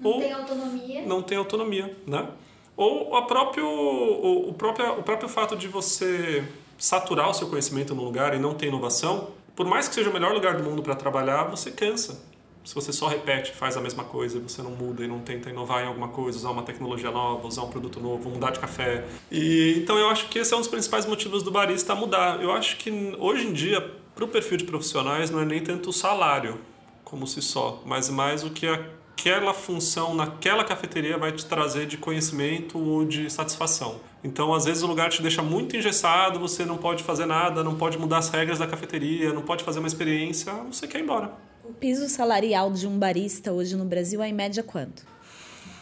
Não ou tem autonomia. Não tem autonomia, né? Ou a próprio, o, o, próprio, o próprio fato de você saturar o seu conhecimento no lugar e não ter inovação, por mais que seja o melhor lugar do mundo para trabalhar, você cansa se você só repete, faz a mesma coisa, você não muda e não tenta inovar em alguma coisa, usar uma tecnologia nova, usar um produto novo, mudar de café. E então eu acho que esse é um dos principais motivos do barista mudar. Eu acho que hoje em dia, para o perfil de profissionais, não é nem tanto o salário como se só, mas mais o que aquela função naquela cafeteria vai te trazer de conhecimento ou de satisfação. Então, às vezes, o lugar te deixa muito engessado, você não pode fazer nada, não pode mudar as regras da cafeteria, não pode fazer uma experiência, você quer ir embora. O piso salarial de um barista hoje no Brasil é em média quanto?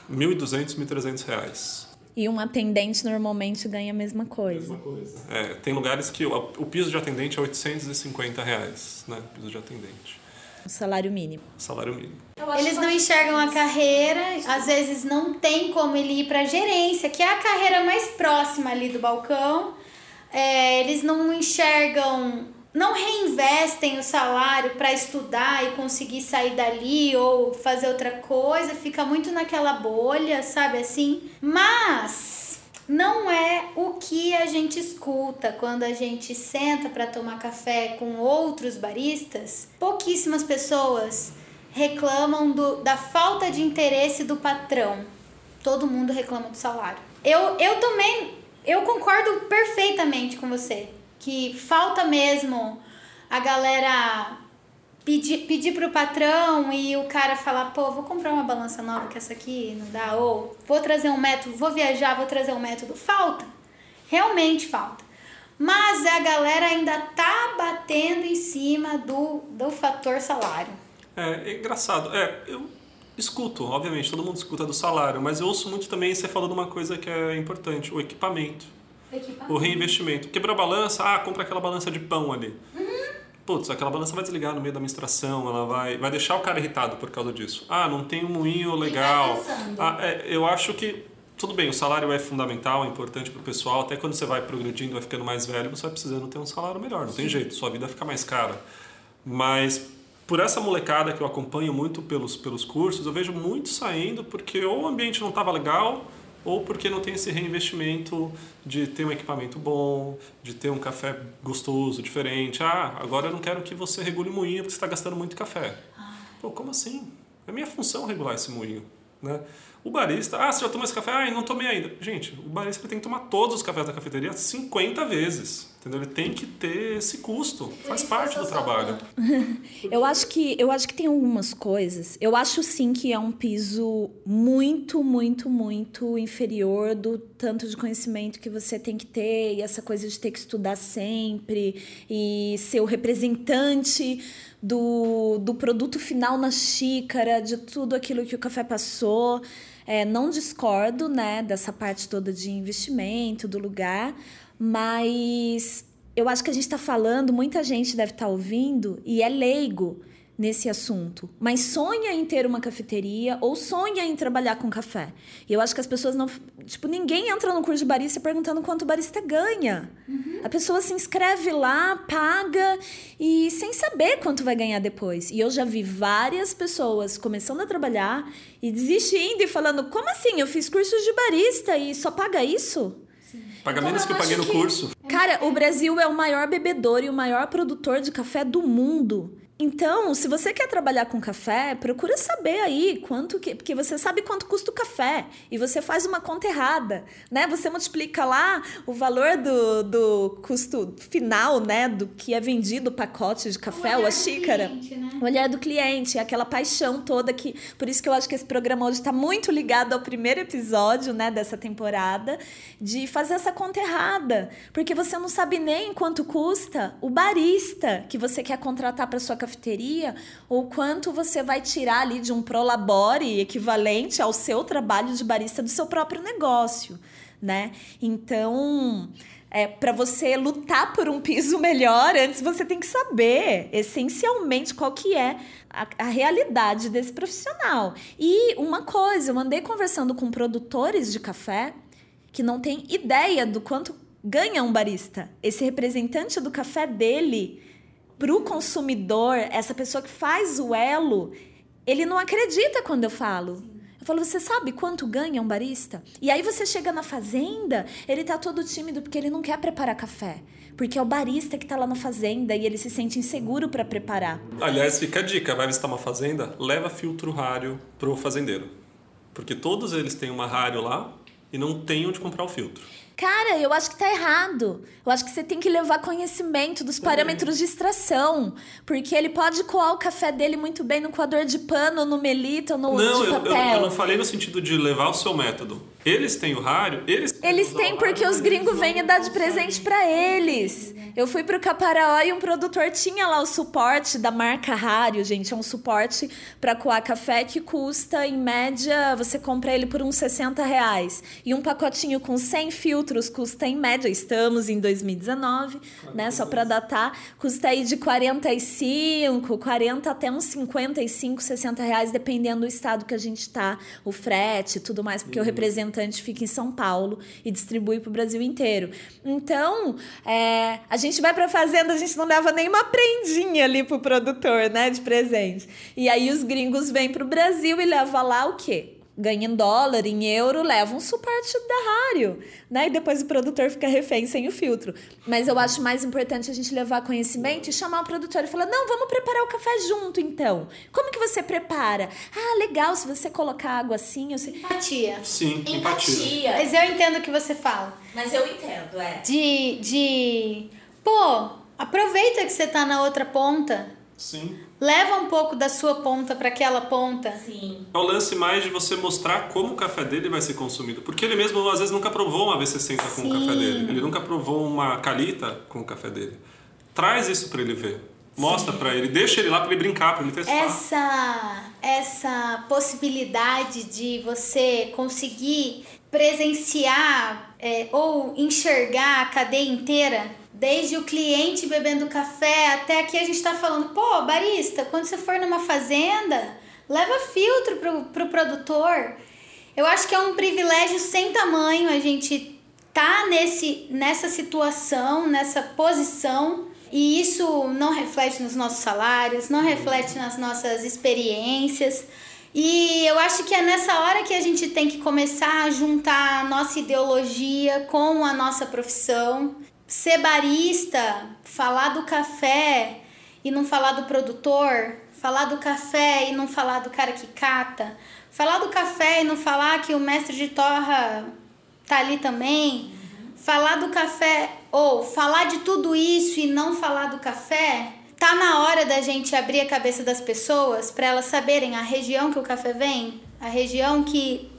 R$ 1.200, 1.300 reais. E um atendente normalmente ganha a mesma coisa. Mesma coisa. É, tem lugares que o, o piso de atendente é 850 reais, né? O piso de atendente. O salário mínimo. Salário mínimo. Eles não enxergam a carreira, às vezes não tem como ele ir para gerência, que é a carreira mais próxima ali do balcão. É, eles não enxergam, não reinvestem o salário para estudar e conseguir sair dali ou fazer outra coisa, fica muito naquela bolha, sabe assim? Mas não é o que a gente escuta quando a gente senta para tomar café com outros baristas. Pouquíssimas pessoas reclamam do, da falta de interesse do patrão. Todo mundo reclama do salário. Eu, eu também, eu concordo perfeitamente com você que falta mesmo a galera pedir, pedir pro patrão e o cara falar, pô, vou comprar uma balança nova que essa aqui não dá, ou vou trazer um método, vou viajar, vou trazer um método. Falta. Realmente falta. Mas a galera ainda tá batendo em cima do, do fator salário. É, é engraçado. É, eu escuto, obviamente, todo mundo escuta do salário, mas eu ouço muito também você falando uma coisa que é importante, o equipamento. O reinvestimento. Quebrou a balança, ah, compra aquela balança de pão ali. Putz, aquela balança vai desligar no meio da administração, ela vai, vai deixar o cara irritado por causa disso. Ah, não tem um moinho legal. pensando. Ah, é, eu acho que, tudo bem, o salário é fundamental, é importante pro pessoal, até quando você vai progredindo, vai ficando mais velho, você vai precisando ter um salário melhor, não tem jeito, sua vida fica mais cara. Mas por essa molecada que eu acompanho muito pelos, pelos cursos, eu vejo muito saindo porque ou o ambiente não estava legal, ou porque não tem esse reinvestimento de ter um equipamento bom, de ter um café gostoso, diferente. Ah, agora eu não quero que você regule o moinho porque você está gastando muito café. Pô, como assim? É minha função regular esse moinho. Né? O barista, ah, você já tomou esse café? Ah, não tomei ainda. Gente, o barista tem que tomar todos os cafés da cafeteria 50 vezes. Entendeu? Ele tem que ter esse custo. Faz parte do trabalho. [laughs] Eu acho que eu acho que tem algumas coisas. Eu acho sim que é um piso muito, muito, muito inferior do tanto de conhecimento que você tem que ter e essa coisa de ter que estudar sempre e ser o representante do, do produto final na xícara, de tudo aquilo que o café passou. É, não discordo, né, dessa parte toda de investimento, do lugar, mas eu acho que a gente está falando, muita gente deve estar ouvindo e é leigo nesse assunto, mas sonha em ter uma cafeteria ou sonha em trabalhar com café. E eu acho que as pessoas não. Tipo, ninguém entra no curso de barista perguntando quanto o barista ganha. A pessoa se inscreve lá, paga e sem saber quanto vai ganhar depois. E eu já vi várias pessoas começando a trabalhar e desistindo e falando: como assim? Eu fiz cursos de barista e só paga isso? Paga Então, menos que eu paguei no que- curso. Cara, o Brasil é o maior bebedor e o maior produtor de café do mundo. Então, se você quer trabalhar com café, procura saber aí quanto que. Porque você sabe quanto custa o café. E você faz uma conta errada, né? Você multiplica lá o valor do, do custo final, né? Do que é vendido o pacote de café ou a xícara. Cliente, né? O olhar do cliente, aquela paixão toda que. Por isso que eu acho que esse programa hoje está muito ligado ao primeiro episódio, né, dessa temporada, de fazer essa conta errada. Porque você não sabe nem quanto custa o barista que você quer contratar para sua cafeteria, ou quanto você vai tirar ali de um prolabore equivalente ao seu trabalho de barista do seu próprio negócio, né? Então. É, para você lutar por um piso melhor, antes você tem que saber essencialmente qual que é a, a realidade desse profissional. E uma coisa, eu andei conversando com produtores de café que não têm ideia do quanto ganha um barista. Esse representante do café dele para o consumidor, essa pessoa que faz o elo, ele não acredita quando eu falo. Eu falo, você sabe quanto ganha um barista? E aí você chega na fazenda, ele tá todo tímido porque ele não quer preparar café. Porque é o barista que tá lá na fazenda e ele se sente inseguro para preparar. Aliás, fica a dica, vai visitar uma fazenda, leva filtro rário pro fazendeiro. Porque todos eles têm uma rário lá e não tem onde comprar o filtro. Cara, eu acho que tá errado. Eu acho que você tem que levar conhecimento dos parâmetros de extração. Porque ele pode coar o café dele muito bem no coador de pano, no melito, no Não, de eu, papel. eu, eu não falei no sentido de levar o seu método. Eles têm o rário, eles Eles têm porque os gringos vêm e dá de presente pra eles. Eu fui pro Caparaó e um produtor tinha lá o suporte da marca Rário, gente. É um suporte pra coar café que custa, em média, você compra ele por uns 60 reais. E um pacotinho com 100 filtros custa, em média, estamos em 2019, né? Só pra datar, custa aí de 45, 40 até uns 55, 60 reais, dependendo do estado que a gente tá, o frete e tudo mais, porque o representante fica em São Paulo e distribui pro Brasil inteiro. Então, é, a gente vai pra fazenda, a gente não leva nenhuma prendinha ali pro produtor, né, de presente. E aí os gringos vêm pro Brasil e levam lá o quê? Ganha em dólar, em euro, leva um suporte da Rário, né? E depois o produtor fica refém sem o filtro. Mas eu acho mais importante a gente levar conhecimento e chamar o produtor e falar: não, vamos preparar o café junto, então. Como que você prepara? Ah, legal, se você colocar água assim, eu sei. Empatia. Sim, empatia. Mas eu entendo o que você fala. Mas eu entendo, é. De. de pô, aproveita que você tá na outra ponta. Sim. Leva um pouco da sua ponta para aquela ponta. Sim. É o lance mais de você mostrar como o café dele vai ser consumido. Porque ele mesmo, às vezes, nunca provou uma V60 com o café dele. Ele nunca provou uma calita com o café dele. Traz isso para ele ver. Mostra para ele. Deixa ele lá para ele brincar, para ele testar. Essa, essa possibilidade de você conseguir presenciar é, ou enxergar a cadeia inteira, desde o cliente bebendo café até aqui a gente está falando, pô, barista, quando você for numa fazenda, leva filtro pro, pro produtor. Eu acho que é um privilégio sem tamanho a gente tá nesse, nessa situação, nessa posição. E isso não reflete nos nossos salários, não reflete nas nossas experiências. E eu acho que é nessa hora que a gente tem que começar a juntar a nossa ideologia com a nossa profissão. Ser barista, falar do café e não falar do produtor, falar do café e não falar do cara que cata, falar do café e não falar que o mestre de torra tá ali também, falar do café ou falar de tudo isso e não falar do café, tá na hora da gente abrir a cabeça das pessoas para elas saberem a região que o café vem, a região que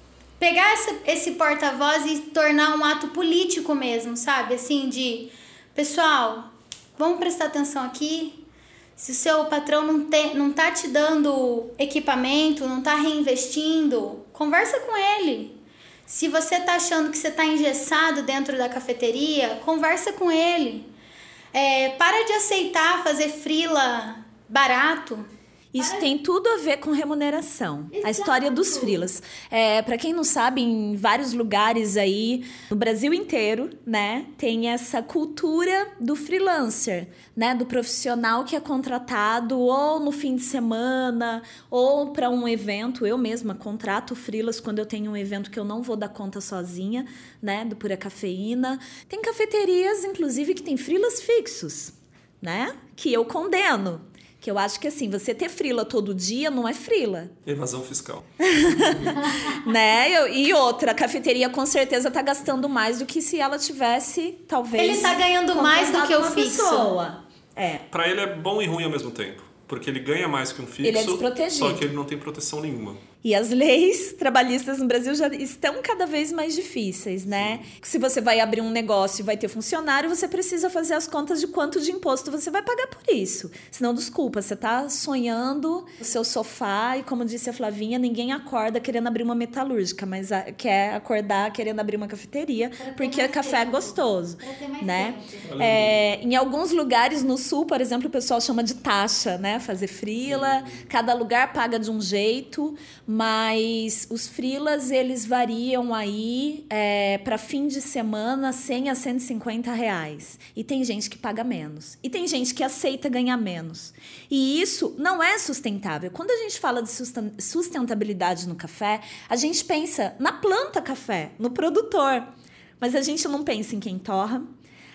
pegar essa, esse porta-voz e tornar um ato político mesmo, sabe? Assim de pessoal, vamos prestar atenção aqui. Se o seu patrão não, tem, não tá te dando equipamento, não tá reinvestindo, conversa com ele. Se você tá achando que você tá engessado dentro da cafeteria, conversa com ele. É, para de aceitar fazer frila barato. Isso tem tudo a ver com remuneração. A história dos frilas. É, para quem não sabe, em vários lugares aí, no Brasil inteiro, né, tem essa cultura do freelancer, né, do profissional que é contratado ou no fim de semana ou para um evento. Eu mesma contrato frilas quando eu tenho um evento que eu não vou dar conta sozinha, né, do pura cafeína. Tem cafeterias, inclusive, que tem frilas fixos, né, que eu condeno. Que eu acho que assim, você ter frila todo dia não é frila. Evasão fiscal. [laughs] né? Eu- E outra, a cafeteria com certeza tá gastando mais do que se ela tivesse, talvez. Ele tá ganhando mais do que o fixo. pessoa. É. Pra ele é bom e ruim ao mesmo tempo. Porque ele ganha mais que um fixo. Ele é desprotegido. Só que ele não tem proteção nenhuma. E as leis [laughs] trabalhistas no Brasil já estão cada vez mais difíceis, né? Se você vai abrir um negócio e vai ter funcionário, você precisa fazer as contas de quanto de imposto você vai pagar por isso. Senão, desculpa, você tá sonhando no seu sofá e, como disse a Flavinha, ninguém acorda querendo abrir uma metalúrgica, mas a- quer acordar querendo abrir uma cafeteria, porque café é gostoso, né? É, em alguns lugares no sul, por exemplo, o pessoal chama de taxa, né? Fazer frila, cada lugar paga de um jeito, mas os frilas eles variam aí para fim de semana 100 a 150 reais. E tem gente que paga menos. E tem gente que aceita ganhar menos. E isso não é sustentável. Quando a gente fala de sustentabilidade no café, a gente pensa na planta café, no produtor. Mas a gente não pensa em quem torra,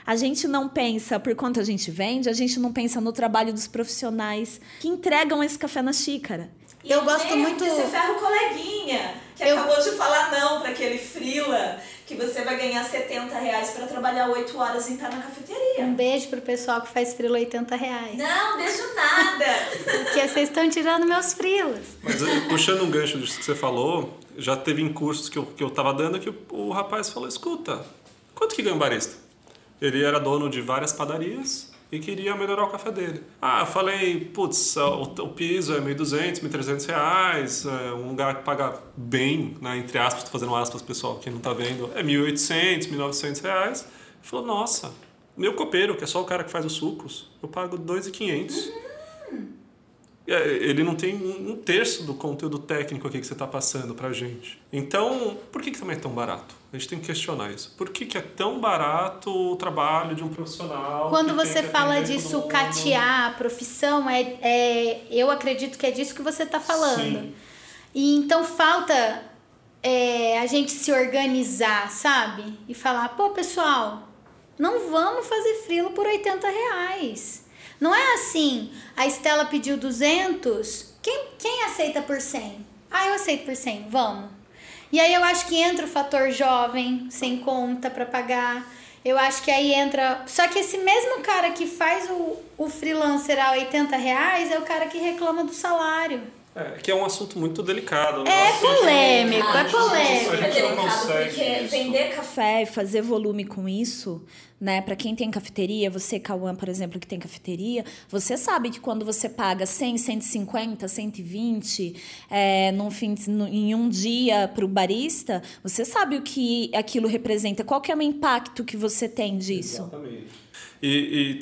a gente não pensa por quanto a gente vende, a gente não pensa no trabalho dos profissionais que entregam esse café na xícara. Eu gosto muito. Você ferra o coleguinha que Eu- acabou de falar não para aquele frila que você vai ganhar 70 reais para trabalhar 8 horas em pé na cafeteria. Um beijo pro pessoal que faz frila 80 reais. Não, beijo nada. [laughs] Porque vocês estão tirando meus frilas. Mas eh, puxando um gancho disso que você falou, já teve em cursos que eu, que eu tava dando que o, o rapaz falou, escuta, quanto que ganha um barista? Ele era dono de várias padarias e queria melhorar o café dele. Ah, eu falei, putz, o, o piso é 1.200, 1.300 reais, é um lugar que paga bem, né, entre aspas, tô fazendo aspas, pessoal, quem não tá vendo, é 1.800, 1.900 reais. Ele falou, nossa, meu copeiro, que é só o cara que faz os sucos, eu pago 2.500. É, Ele não tem um terço do conteúdo técnico aqui que você está passando para gente. Então, por que, que também é tão barato? A gente tem que questionar isso. Por que, que é tão barato o trabalho de um profissional? Quando você fala de sucatear a profissão, é, é, eu acredito que é disso que você está falando. Sim. E então falta é, a gente se organizar, sabe? E falar, pô, pessoal, não vamos fazer frilo por 80 reais. Não é assim, a Estela pediu 200, quem, quem aceita por 100? Ah, eu aceito por 100, vamos. E aí eu acho que entra o fator jovem, sem conta para pagar. Eu acho que aí entra. Só que esse mesmo cara que faz o, o freelancer a 80 reais é o cara que reclama do salário. É, que é um assunto muito delicado. né? É Acho que a gente- polêmico, é gente- polêmico. a É gente não delicado consegue porque isso. vender café e fazer volume com isso, né? Para quem tem cafeteria, você, Cauã, por exemplo, que tem cafeteria, você sabe que quando você paga 100, 150, 120 é, num fim, no- em um dia para o barista, você sabe o que aquilo representa. Qual que é o impacto que você tem disso? Exatamente. E,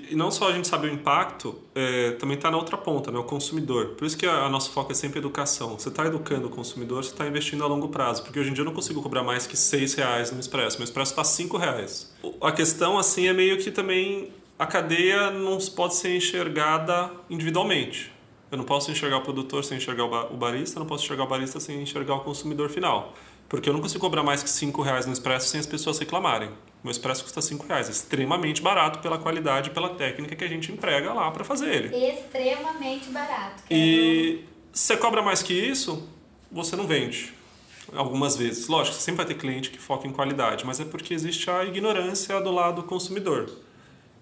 e, e não só a gente sabe o impacto, é, também está na outra ponta, né? o consumidor. Por isso que a, a nosso foco é sempre educação. Você está educando o consumidor, você está investindo a longo prazo. Porque hoje em dia eu não consigo cobrar mais que seis reais no Expresso. Meu Expresso está cinco reais. A questão assim é meio que também a cadeia não pode ser enxergada individualmente. Eu não posso enxergar o produtor sem enxergar o barista, eu não posso enxergar o barista sem enxergar o consumidor final. Porque eu não consigo cobrar mais que 5 reais no Expresso sem as pessoas reclamarem. Meu Expresso custa 5 reais, é extremamente barato pela qualidade e pela técnica que a gente emprega lá para fazer ele. Extremamente barato. E se você cobra mais que isso, você não vende. Algumas vezes. Lógico, você sempre vai ter cliente que foca em qualidade, mas é porque existe a ignorância do lado consumidor.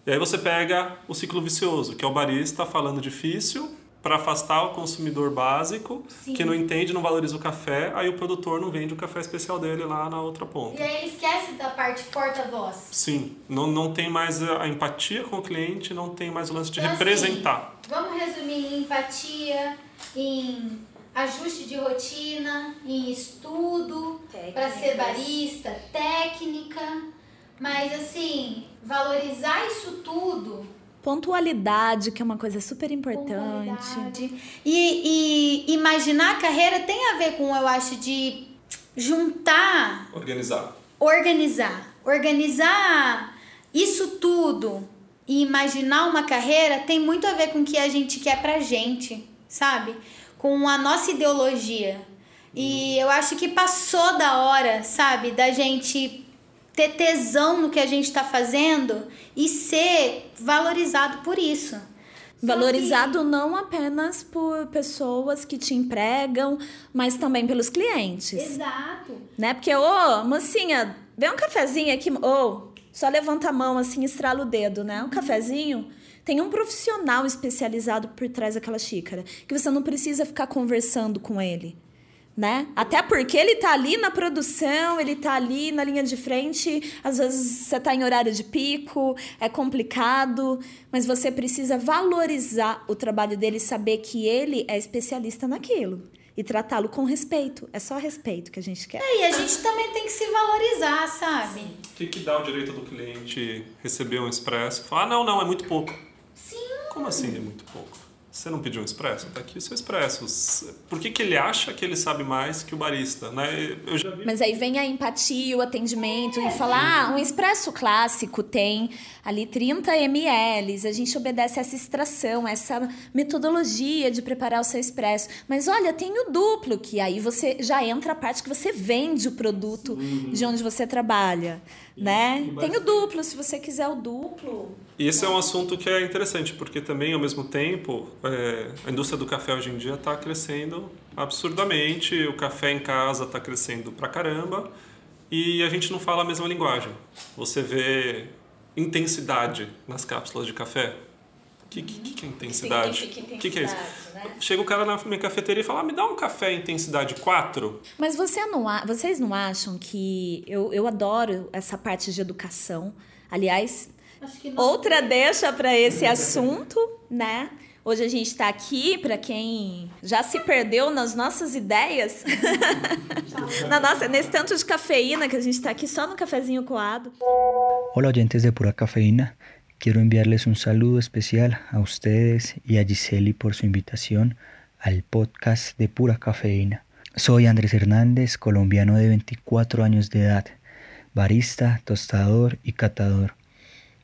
E aí você pega o ciclo vicioso, que é o barista falando difícil para afastar o consumidor básico, Sim. que não entende, não valoriza o café, aí o produtor não vende o café especial dele lá na outra ponta. E aí ele esquece da parte porta-voz. Sim, não, não tem mais a empatia com o cliente, não tem mais o lance de Então, assim, representar. Vamos resumir em empatia, em ajuste de rotina, em estudo para ser barista, técnica, mas assim, valorizar isso tudo, Pontualidade, que é uma coisa super importante. E, e imaginar a carreira tem a ver com, eu acho, de juntar Organizar. organizar. Organizar isso tudo e imaginar uma carreira tem muito a ver com o que a gente quer pra gente, sabe? Com a nossa ideologia. E eu acho que passou da hora, sabe? Da gente ter tesão no que a gente tá fazendo e ser valorizado por isso. Valorizado não apenas por pessoas que te empregam, mas também pelos que- clientes. Exato. Né? Porque, ô, mocinha, vê um cafezinho aqui. Ô, só levanta a mão assim, estrala o dedo, né? Um cafezinho. Tem um profissional especializado por trás daquela xícara. Que você não precisa ficar conversando com ele. Né? Até porque ele tá ali na produção, ele tá ali na linha de frente, às vezes você tá em horário de pico, é complicado, mas você precisa valorizar o trabalho dele e saber que ele é especialista naquilo e tratá-lo com respeito. É só respeito que a gente quer. E a gente também tem que se valorizar, sabe? O que, que dá o direito do cliente receber um expresso? Falar, ah, não, não, é muito pouco. Sim. Como assim é muito pouco? Você não pediu um expresso? Tá aqui o seu expresso. Por que, que ele acha que ele sabe mais que o barista? Né? Eu já vi Mas aí vem a empatia, o atendimento e falar, ah, um expresso clássico tem ali 30 ml, a gente obedece essa extração, essa metodologia de preparar o seu expresso. Mas olha, tem o duplo, que aí você já entra a parte que você vende o produto de onde você trabalha, né? Tem o duplo, se você quiser o duplo. E esse é um assunto que é interessante, porque também, ao mesmo tempo, é, a indústria do café hoje em dia está crescendo absurdamente, o café em casa está crescendo pra caramba e a gente não fala a mesma linguagem. Você vê intensidade nas cápsulas de café. O que, que, que, é intensidade? O que, que, é isso? Né? Chega o cara na minha cafeteria e fala: ah, me dá um café intensidade 4. Mas você não, vocês não acham que. Eu, eu adoro essa parte de educação. Aliás, outra deixa para esse assunto, né? Hoje a gente está aqui para quem já se perdeu nas nossas ideias, [laughs] na nossa, nesse tanto de cafeína que a gente está aqui só no cafezinho coado. Olá, oyentes de Pura Cafeína. Quiero enviarles un saludo especial a ustedes y a Giseli por su invitación al podcast de Pura Cafeína. Soy Andrés Hernández, colombiano de 24 años de edad, barista, tostador y catador.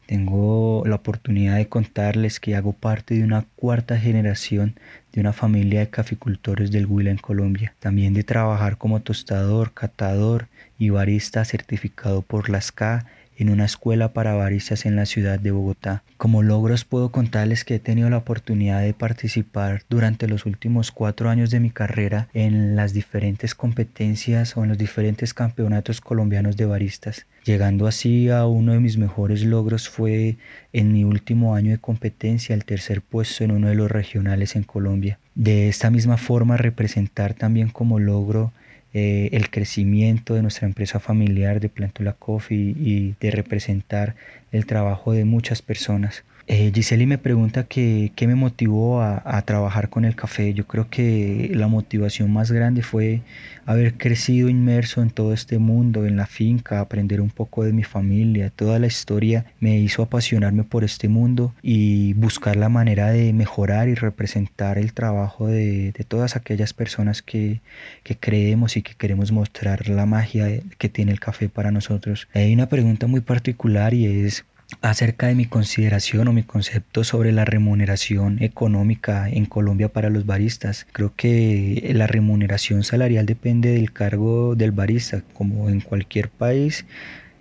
Tengo la oportunidad de contarles que hago parte de una cuarta generación de una familia de caficultores del Huila en Colombia. También de trabajar como tostador, catador y barista certificado por la SCA en una escuela para baristas en la ciudad de Bogotá. Como logros puedo contarles que he tenido la oportunidad de participar durante los últimos cuatro años de mi carrera en las diferentes competencias o en los diferentes campeonatos colombianos de baristas. Llegando así a uno de mis mejores logros fue en mi último año de competencia el tercer puesto en uno de los regionales en Colombia. De esta misma forma representar también como logro eh, el crecimiento de nuestra empresa familiar de Plantula Coffee y de representar el trabajo de muchas personas. Eh, Giseli me pregunta qué me motivó a, a, trabajar con el café. Yo creo que la motivación más grande fue haber crecido inmerso en todo este mundo, en la finca, aprender un poco de mi familia. Toda la historia me hizo apasionarme por este mundo y buscar la manera de mejorar y representar el trabajo de, de todas aquellas personas que, que creemos y que queremos mostrar la magia que tiene el café para nosotros. Hay una pregunta muy particular y es acerca de mi consideración o mi concepto sobre la remuneración económica en Colombia para los baristas. Creo que la remuneración salarial depende del cargo del barista, como en cualquier país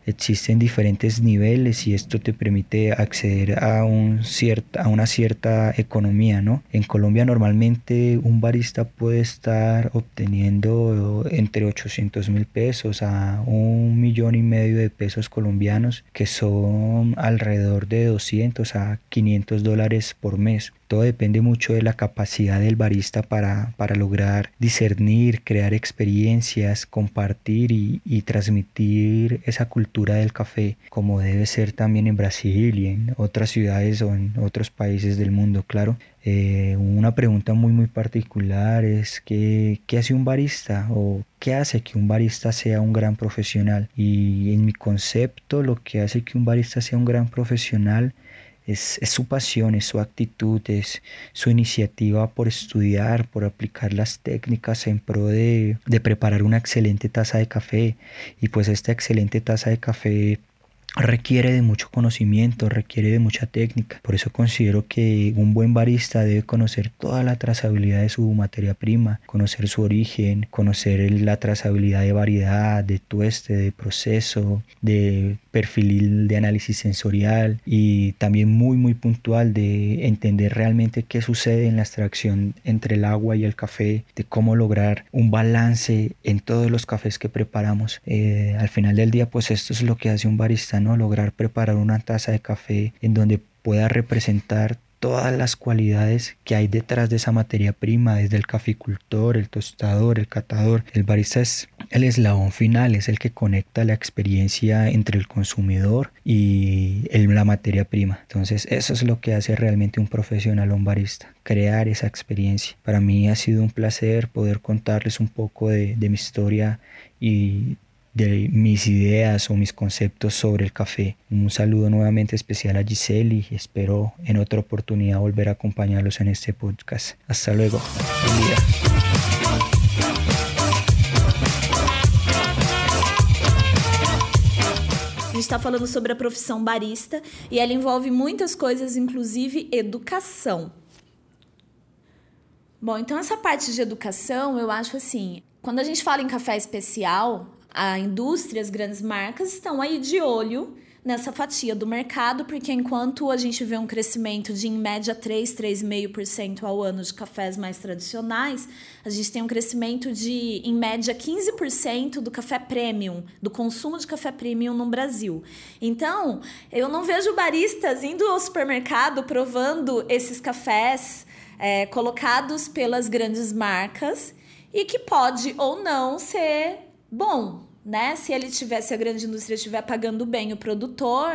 existen diferentes niveles y esto te permite acceder a, un cierta, a una cierta economía, ¿no? En Colombia normalmente un barista puede estar obteniendo entre 800 mil pesos a un millón y medio de pesos colombianos, que son alrededor de 200 a 500 dólares por mes. Todo depende mucho de la capacidad del barista para, para lograr discernir, crear experiencias, compartir y, y, transmitir esa cultura del café como debe ser también en Brasil y en otras ciudades o en otros países del mundo, claro. Eh, una pregunta muy muy particular es ¿qué, qué hace un barista o qué hace que un barista sea un gran profesional y en mi concepto lo que hace que un barista sea un gran profesional es, su pasión, es su actitud, es su iniciativa por estudiar, por aplicar las técnicas en pro de, de preparar una excelente taza de café. Y pues esta excelente taza de café requiere de mucho conocimiento, requiere de mucha técnica. Por eso considero que un buen barista debe conocer toda la trazabilidad de su materia prima, conocer su origen, conocer la trazabilidad de variedad, de tueste, de proceso, de perfil de análisis sensorial y también muy muy puntual de entender realmente qué sucede en la extracción entre el agua y el café, de cómo lograr un balance en todos los cafés que preparamos. Eh, al final del día pues esto es lo que hace un barista, ¿no? Lograr preparar una taza de café en donde pueda representar todas las cualidades que hay detrás de esa materia prima, desde el caficultor, el tostador, el catador. El barista es el eslabón final, es el que conecta la experiencia entre el consumidor y la materia prima. Entonces eso es lo que hace realmente un profesional un barista, crear esa experiencia. Para mí ha sido un placer poder contarles un poco de, de mi historia y de mis ideas o mis conceptos sobre el café. Un saludo nuevamente especial a Giselle y espero en otra oportunidad volver a acompañarlos en este podcast. Hasta luego. A gente está falando sobre a profissão barista e ela envolve muitas coisas, inclusive educação. Bom, então essa parte de educação, eu acho assim, quando a gente fala em café especial, a indústria, as grandes marcas estão aí de olho nessa fatia do mercado, porque enquanto a gente vê um crescimento de em média 3, 3,5% ao ano de cafés mais tradicionais, a gente tem um crescimento de em média 15% do café premium, do consumo de café premium no Brasil. Então, eu não vejo baristas indo ao supermercado provando esses cafés é, colocados pelas grandes marcas e que pode ou não ser bom, né? Se ele tivesse, a grande indústria estiver pagando bem o produtor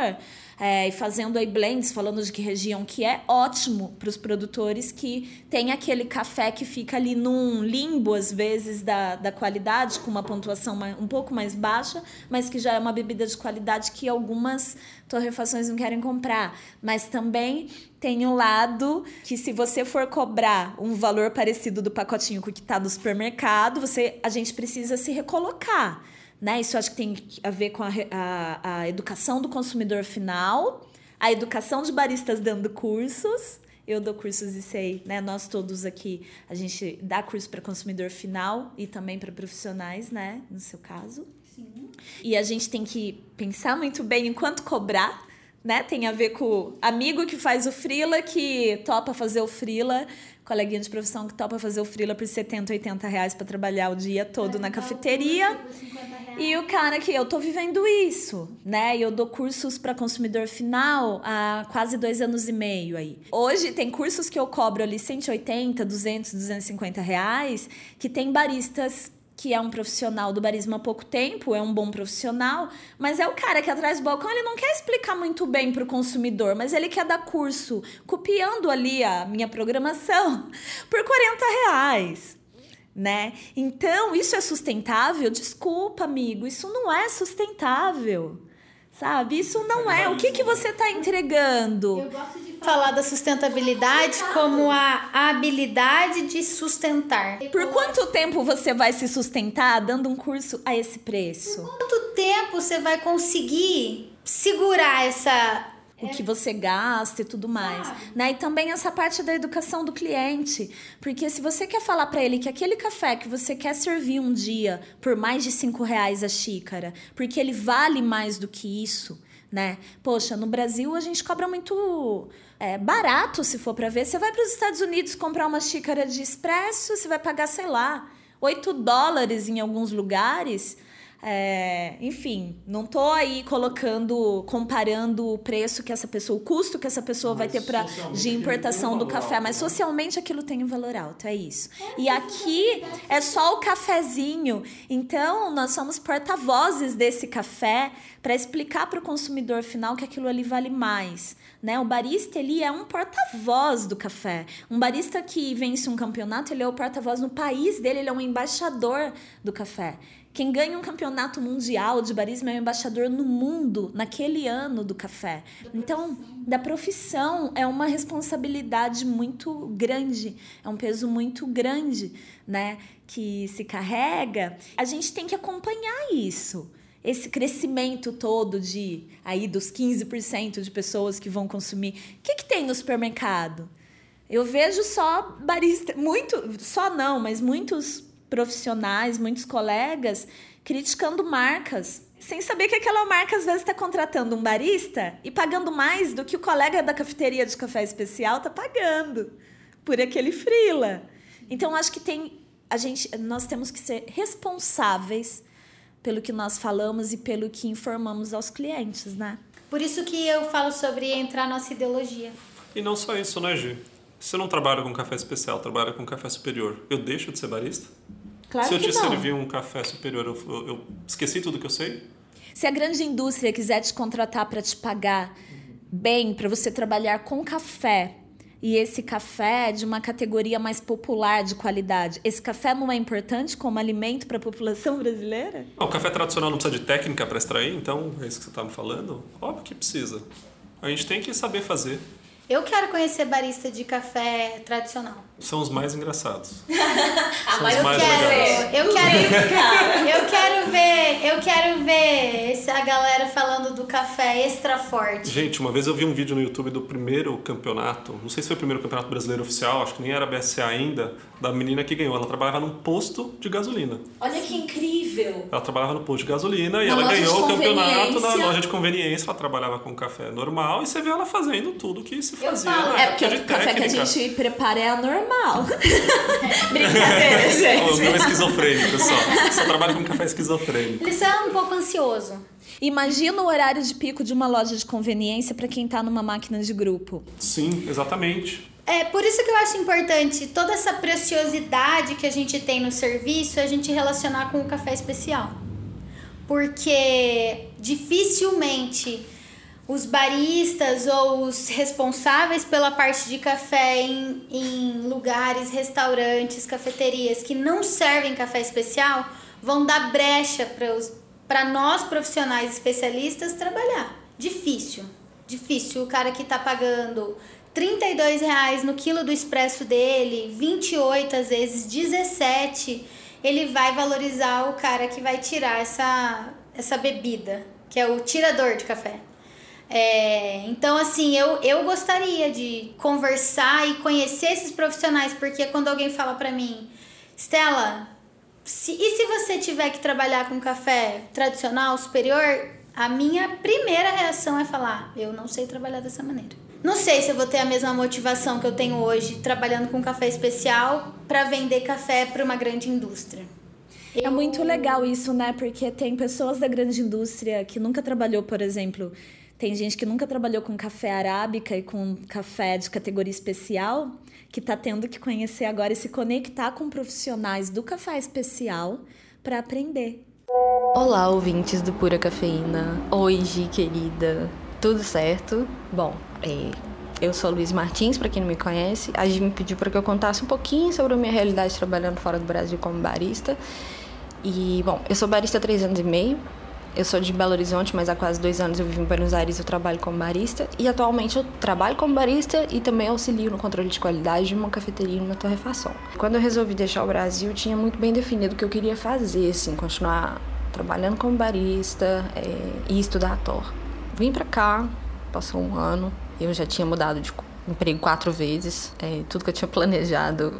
é, e fazendo aí blends, falando de que região que é, ótimo para os produtores que tem aquele café que fica ali num limbo, às vezes, da, da qualidade, com uma pontuação um pouco mais baixa, mas que já é uma bebida de qualidade que algumas torrefações não querem comprar. Mas também tem um lado que se você for cobrar um valor parecido do pacotinho que está no supermercado, você, a gente precisa se recolocar né? Isso acho que tem a ver com a, a, a educação do consumidor final, a educação de baristas dando cursos. Eu dou cursos e sei, né? Nós todos aqui, a gente dá curso para consumidor final e também para profissionais, né? No seu caso. Sim. E a gente tem que pensar muito bem em quanto cobrar, né? Tem a ver com o amigo que faz o frila, que topa fazer o frila coleguinha de profissão que topa fazer o frila por 70, 80 reais para trabalhar o dia todo é, na cafeteria. E o cara que eu tô vivendo isso, né? E eu dou cursos para consumidor final há quase dois anos e meio aí. Hoje tem cursos que eu cobro ali 180, 200, 250 reais, que tem baristas que é um profissional do barismo há pouco tempo, é um bom profissional, mas é o cara que atrás do balcão, ele não quer explicar muito bem para o consumidor, mas ele quer dar curso, copiando ali a minha programação, [laughs] por 40 reais. Né? Então, isso é sustentável? Desculpa, amigo, isso não é sustentável. Sabe? Isso não é. O que, que você está entregando? Eu gosto de falar da sustentabilidade como a habilidade de sustentar. Por quanto tempo você vai se sustentar dando um curso a esse preço? Por quanto tempo você vai conseguir segurar essa o que você gasta e tudo mais, né? E também essa parte da educação do cliente, porque se você quer falar para ele que aquele café que você quer servir um dia por mais de cinco reais a xícara, porque ele vale mais do que isso, né? Poxa, no Brasil a gente cobra muito é, barato, se for para ver. Você vai para os Estados Unidos comprar uma xícara de espresso, você vai pagar, sei lá, 8 dólares em alguns lugares. É, enfim, não tô aí colocando, comparando o preço que essa pessoa, o custo que essa pessoa mas vai ter para de importação do café, mas socialmente aquilo tem um valor alto, é isso. E aqui é só o cafezinho. Então, nós somos porta-vozes desse café para explicar para o consumidor final que aquilo ali vale mais. Né? O barista ele é um porta-voz do café. Um barista que vence um campeonato, ele é o porta-voz no país dele, ele é um embaixador do café. Quem ganha um campeonato mundial de barismo é o embaixador no mundo naquele ano do café. Então, da profissão é uma responsabilidade muito grande, é um peso muito grande, né, que se carrega. A gente tem que acompanhar isso. Esse crescimento todo de aí dos 15% de pessoas que vão consumir. O que, que tem no supermercado? Eu vejo só barista, muito, só não, mas muitos profissionais, muitos colegas criticando marcas, sem saber que aquela marca às vezes está contratando um barista e pagando mais do que o colega da cafeteria de café especial está pagando por aquele frila. Então acho que tem a gente, nós temos que ser responsáveis pelo que nós falamos e pelo que informamos aos clientes, né? Por isso que eu falo sobre entrar na nossa ideologia. E não só isso, né, Gi? Se eu não trabalho com café especial, trabalho com café superior, eu deixo de ser barista? Claro Se eu te não. servir um café superior, eu, eu, esqueci tudo que eu sei? Se a grande indústria quiser te contratar para te pagar bem, para você trabalhar com café, e esse café é de uma categoria mais popular de qualidade. Esse café não é importante como alimento para a população [laughs] brasileira? o café tradicional não precisa de técnica para extrair, então é isso que você está me falando? Óbvio que precisa. A gente tem que saber fazer. Eu quero conhecer barista de café tradicional. São os mais engraçados. [laughs] ah, mas eu quero, eu quero, [laughs] eu quero ver, eu quero ver essa galera falando do café extra forte. Gente, uma vez eu vi um vídeo no YouTube do primeiro campeonato, não sei se foi o primeiro campeonato brasileiro oficial, acho que nem era BSA ainda, da menina que ganhou. Ela trabalhava num posto de gasolina. Olha que incrível! Ela trabalhava no posto de gasolina e Na ela loja ganhou o campeonato na loja de conveniência. Ela trabalhava com café normal e você vê ela fazendo tudo que se fazia. falo, na é porque o café que a gente prepara é anormal. [laughs] Brincadeira, O meu é gente. esquizofrênico só. Só trabalho com café esquizofrênico. Ele só é um pouco ansioso. Imagina o horário de pico de uma loja de conveniência para quem tá numa máquina de grupo. Sim, exatamente. É por isso que eu acho importante toda essa preciosidade que a gente tem no serviço a gente relacionar com o café especial. Porque dificilmente os baristas ou os responsáveis pela parte de café em, em lugares, restaurantes, cafeterias que não servem café especial vão dar brecha para nós profissionais especialistas trabalhar. Difícil, difícil. O cara que tá pagando 32 reais no quilo do expresso dele, 28 às vezes, 17, ele vai valorizar o cara que vai tirar essa, essa bebida, que é o tirador de café. É, então, assim, eu, eu gostaria de conversar e conhecer esses profissionais, porque quando alguém fala pra mim, Stella, se, e se você tiver que trabalhar com café tradicional, superior, a minha primeira reação é falar, eu não sei trabalhar dessa maneira. Não sei se eu vou ter a mesma motivação que eu tenho hoje trabalhando com café especial para vender café para uma grande indústria. É muito legal isso, né? Porque tem pessoas da grande indústria que nunca trabalhou, por exemplo, tem gente que nunca trabalhou com café arábica e com café de categoria especial, que tá tendo que conhecer agora e se conectar com profissionais do café especial para aprender. Olá, ouvintes do Pura Cafeína. Oi, querida. Tudo certo? Bom, é, eu sou Luiz Martins, para quem não me conhece. A Gi me pediu para que eu contasse um pouquinho sobre a minha realidade trabalhando fora do Brasil como barista. E, bom, eu sou barista há três anos e meio. Eu sou de Belo Horizonte, mas há quase dois anos eu vivo em Buenos Aires eu trabalho como barista. E atualmente eu trabalho como barista e também auxilio no controle de qualidade de uma cafeteria e uma torrefação. Quando eu resolvi deixar o Brasil, eu tinha muito bem definido o que eu queria fazer, assim, continuar trabalhando como barista é, e estudar a tor. Vim pra cá, passou um ano, eu já tinha mudado de emprego quatro vezes, é, tudo que eu tinha planejado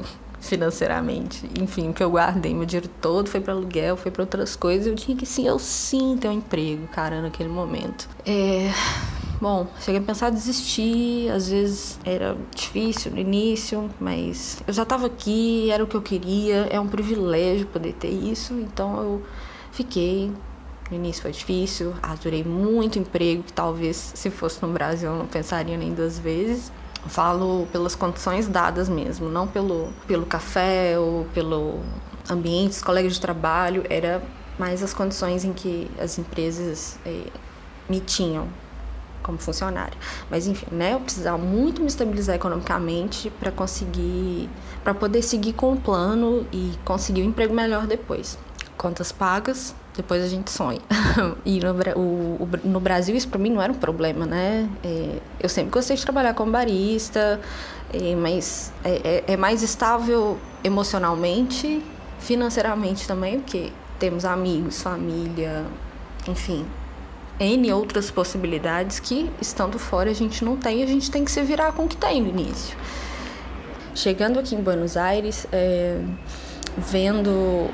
financeiramente, enfim, o que eu guardei, meu dinheiro todo foi para aluguel, foi para outras coisas, eu tinha que sim, eu sim ter um emprego, cara, naquele momento. É, bom, cheguei a pensar em desistir, às vezes era difícil no início, mas eu já estava aqui, era o que eu queria, é um privilégio poder ter isso, então eu fiquei, no início foi difícil, adorei muito emprego, que talvez se fosse no Brasil eu não pensaria nem duas vezes. Falo pelas condições dadas mesmo, não pelo, pelo café ou pelo ambiente, os colegas de trabalho, era mais as condições em que as empresas eh, me tinham como funcionária. Mas enfim, né, eu precisava muito me estabilizar economicamente para conseguir, para poder seguir com o plano e conseguir um emprego melhor depois. Contas pagas, depois a gente sonha. [laughs] e no, o, no Brasil isso para mim não era um problema, né? É, eu sempre gostei de trabalhar como barista, é, mas é, é, mais estável emocionalmente, financeiramente também, porque temos amigos, família, enfim, N outras possibilidades que, estando fora, a gente não tem, a gente tem que se virar com o que tem no início. Chegando aqui em Buenos Aires, vendo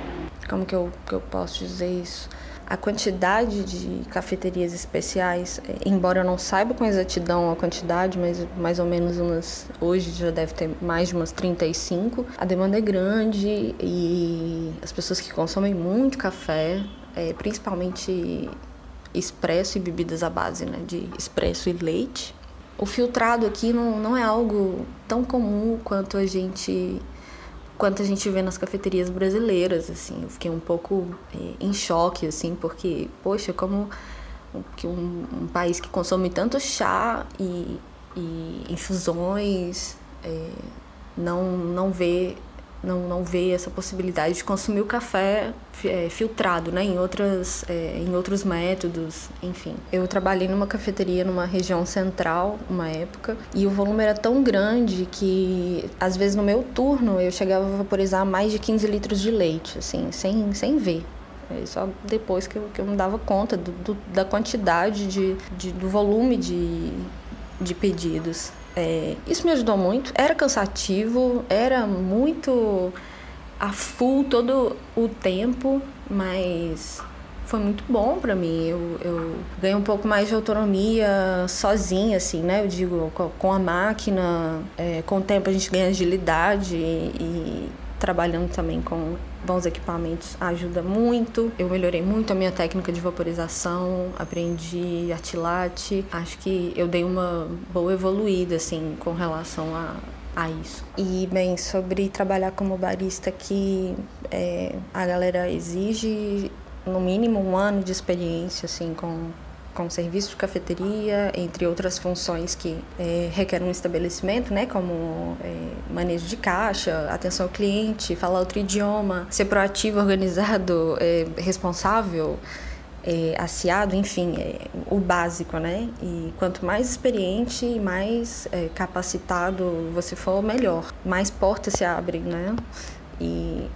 como que eu, que eu posso dizer isso? A quantidade de cafeterias especiais, embora eu não saiba com exatidão a quantidade, mas mais ou menos umas. Hoje já deve ter mais de umas 35. A demanda é grande e as pessoas que consomem muito café, é, principalmente expresso e bebidas à base né, de expresso e leite. O filtrado aqui não, não é algo tão comum quanto a gente quanto a gente vê nas cafeterias brasileiras, assim. Eu fiquei um pouco é, em choque, assim, porque, poxa, como que um, um, país que consome tanto chá e, e infusões é, não, não vê não, não vê essa possibilidade de consumir o café é, filtrado, né, em, outras, é, em outros métodos, enfim. Eu trabalhei numa cafeteria numa região central, uma época, e o volume era tão grande que, às vezes, no meu turno, eu chegava a vaporizar mais de 15 litros de leite, assim, sem, sem ver. É só depois que eu, que eu me dava conta do, do da quantidade, de, de, do volume de, de pedidos. É, isso me ajudou muito. Era cansativo, era muito a full todo o tempo, mas foi muito bom para mim. Eu, eu ganhei um pouco mais de autonomia sozinha, assim, né? Eu digo, com a máquina, é, com o tempo a gente ganha agilidade e, e trabalhando também com bons equipamentos ajuda muito. Eu melhorei muito a minha técnica de vaporização, aprendi artilate. Acho que eu dei uma boa evoluída assim com relação a a isso. E bem, sobre trabalhar como barista que é, a galera exige no mínimo um ano de experiência assim com com serviço de cafeteria, entre outras funções que é, um estabelecimento, né, como é, manejo de caixa, atenção ao cliente, falar outro idioma, ser proativo, [laughs] organizado, é, responsável, é, aciado, enfim, o básico, né? E quanto mais experiente e mais capacitado você for, melhor. Mais portas se abrem, né? E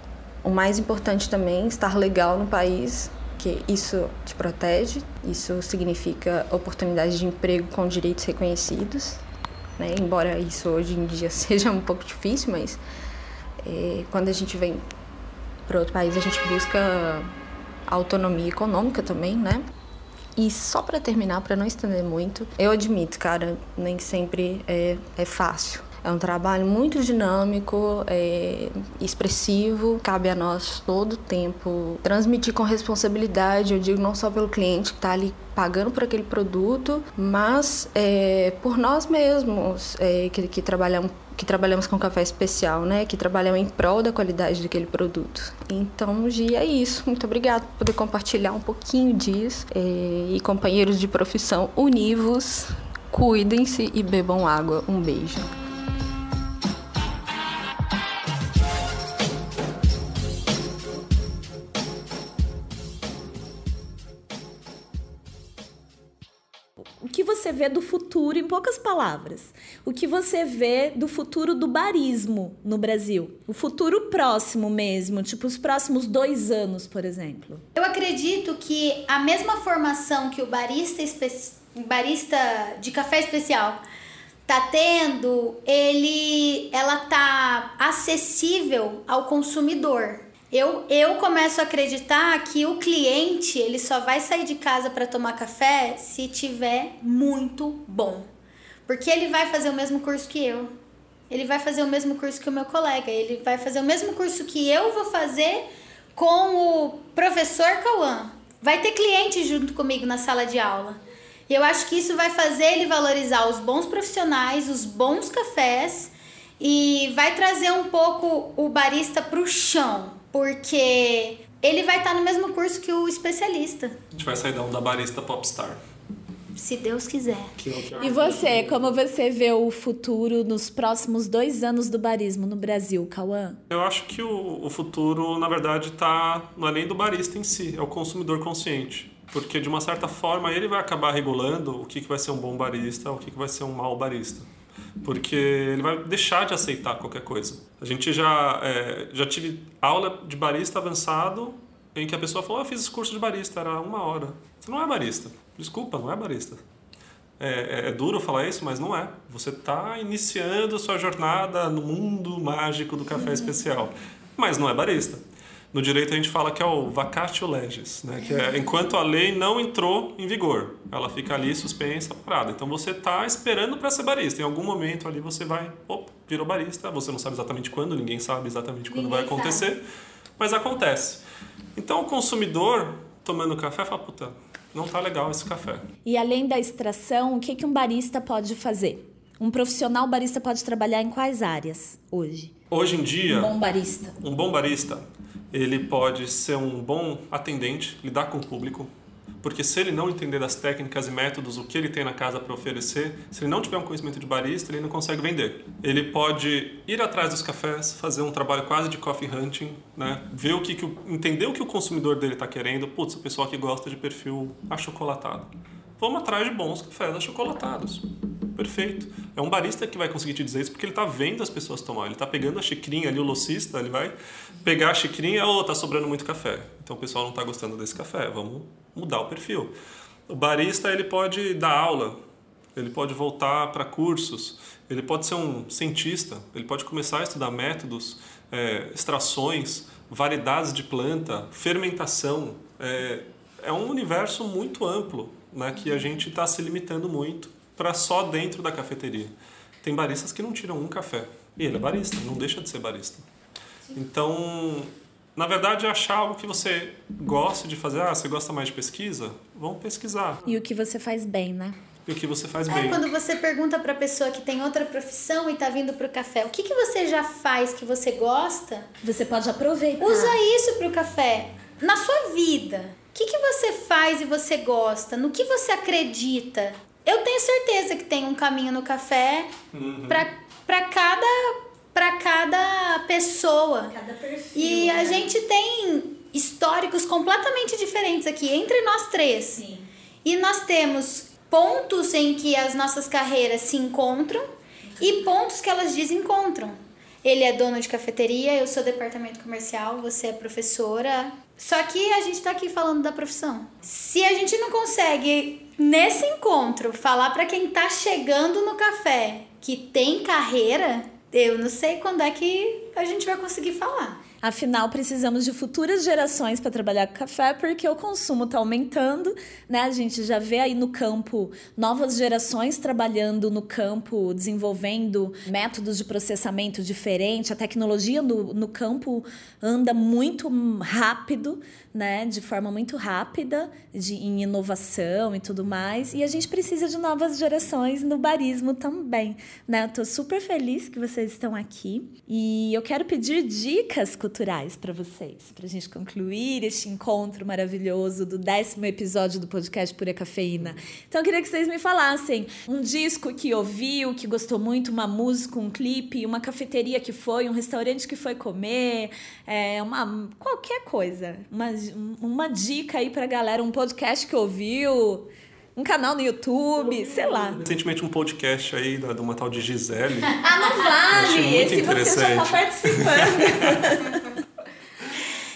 o mais importante também, estar legal no país, que isso te protege, isso significa oportunidades de emprego com direitos reconhecidos, né? embora isso hoje em dia [laughs] seja um pouco difícil, mas é, quando a gente vem para outro país a gente busca autonomia econômica também, né? E só para terminar, para não estender muito, eu admito, cara, nem sempre é, é fácil. É um trabalho muito dinâmico, é, expressivo. Cabe a nós todo o tempo transmitir com responsabilidade. Eu digo não só pelo cliente que está ali pagando por aquele produto, mas é, por nós mesmos é, que, que trabalhamos que trabalhamos com café especial, né? Que trabalhamos em prol da qualidade daquele produto. Então, Gi, é isso. Muito obrigada por poder compartilhar um pouquinho disso. É, e companheiros de profissão, univos, cuidem-se e bebam água. Um beijo. Você vê do futuro, em poucas palavras? O que você vê do futuro do barismo no Brasil? O futuro próximo mesmo, tipo os próximos dois anos, por exemplo. Eu acredito que a mesma formação que o barista, barista de café especial tá tendo, ele, ela tá acessível ao consumidor. Eu, eu começo a acreditar que o cliente ele só vai sair de casa para tomar café se tiver muito bom. Porque ele vai fazer o mesmo curso que eu. Ele vai fazer o mesmo curso que o meu colega. Ele vai fazer o mesmo curso que eu vou fazer com o professor Cauã. Vai ter cliente junto comigo na sala de aula. E eu acho que isso vai fazer ele valorizar os bons profissionais, os bons cafés e vai trazer um pouco o barista para o chão porque ele vai estar no mesmo curso que o especialista. A gente vai sair da onda barista popstar. Se Deus quiser. E você, como você vê o futuro nos próximos dois anos do barismo no Brasil, Cauã? Eu acho que o, o futuro, na verdade, tá não é nem do barista em si, é o consumidor consciente. Porque, de uma certa forma, ele vai acabar regulando o que, que vai ser um bom barista, o que, que vai ser um mau barista porque ele vai deixar de aceitar qualquer coisa. A gente já, é, já tive aula de barista avançado em que a pessoa falou: ah, Eu fiz esse curso de barista, era uma hora. Você não é barista. Desculpa, não é barista. É, é, é duro falar isso, mas não é. Você está iniciando sua jornada no mundo mágico do café especial, mas não é barista. No direito a gente fala que é o vacatio legis, né? que é enquanto a lei não entrou em vigor, ela fica ali suspensa, parada. Então você está esperando para ser barista. Em algum momento ali você vai, opa, virou barista. Você não sabe exatamente quando, ninguém sabe exatamente quando ninguém vai acontecer, sabe. mas acontece. Então o consumidor tomando café fala, puta, não tá legal esse café. E além da extração, o que, que um barista pode fazer? Um profissional barista pode trabalhar em quais áreas hoje? Hoje em dia. Um bom barista. Um bom barista ele pode ser um bom atendente, lidar com o público, porque se ele não entender das técnicas e métodos, o que ele tem na casa para oferecer, se ele não tiver um conhecimento de barista, ele não consegue vender. Ele pode ir atrás dos cafés, fazer um trabalho quase de coffee hunting, né? ver o que, que entender o que o consumidor dele está querendo. Putz, o pessoal que gosta de perfil achocolatado. Vamos atrás de bons cafés achocolatados. Perfeito. É um barista que vai conseguir te dizer isso porque ele está vendo as pessoas tomar. Ele está pegando a xicrinha ali, o locista, ele vai pegar a xicrinha, ou oh, tá sobrando muito café. Então o pessoal não está gostando desse café, vamos mudar o perfil. O barista ele pode dar aula, ele pode voltar para cursos, ele pode ser um cientista, ele pode começar a estudar métodos, é, extrações, variedades de planta, fermentação. É, é um universo muito amplo né, que a gente está se limitando muito para só dentro da cafeteria. Tem baristas que não tiram um café. E ele é barista, não deixa de ser barista. Então, na verdade, é achar algo que você goste de fazer. Ah, você gosta mais de pesquisa? Vamos pesquisar. E o que você faz bem, né? E o que você faz é, bem. quando você pergunta para pessoa que tem outra profissão e tá vindo pro café, o que, que você já faz que você gosta? Você pode aproveitar. Usa isso pro café. Na sua vida, o que, que você faz e você gosta? No que você acredita? Eu tenho certeza que tem um caminho no café uhum. para cada para cada pessoa. Cada perfil. E a né? gente tem históricos completamente diferentes aqui entre nós três. Sim. E nós temos pontos em que as nossas carreiras se encontram e pontos que elas desencontram. Ele é dono de cafeteria, eu sou departamento comercial, você é professora. Só que a gente está aqui falando da profissão. Se a gente não consegue, nesse encontro, falar para quem está chegando no café que tem carreira, eu não sei quando é que a gente vai conseguir falar. Afinal, precisamos de futuras gerações para trabalhar com café, porque o consumo está aumentando, né? A gente já vê aí no campo novas gerações trabalhando no campo, desenvolvendo métodos de processamento diferente. A tecnologia no, no campo anda muito rápido, né? De forma muito rápida, de, em inovação e tudo mais. E a gente precisa de novas gerações no barismo também, né? Eu tô super feliz que vocês estão aqui e eu quero pedir dicas culturais para vocês, para a gente concluir este encontro maravilhoso do décimo episódio do podcast Pura Cafeína. Então eu queria que vocês me falassem um disco que ouviu, que gostou muito, uma música, um clipe, uma cafeteria que foi, um restaurante que foi comer, é, uma qualquer coisa, uma, uma dica aí para galera, um podcast que ouviu um canal no YouTube, sei lá. Recentemente um podcast aí da, de uma tal de Gisele. [laughs] ah, não vale! Esse você já tá participando. [laughs]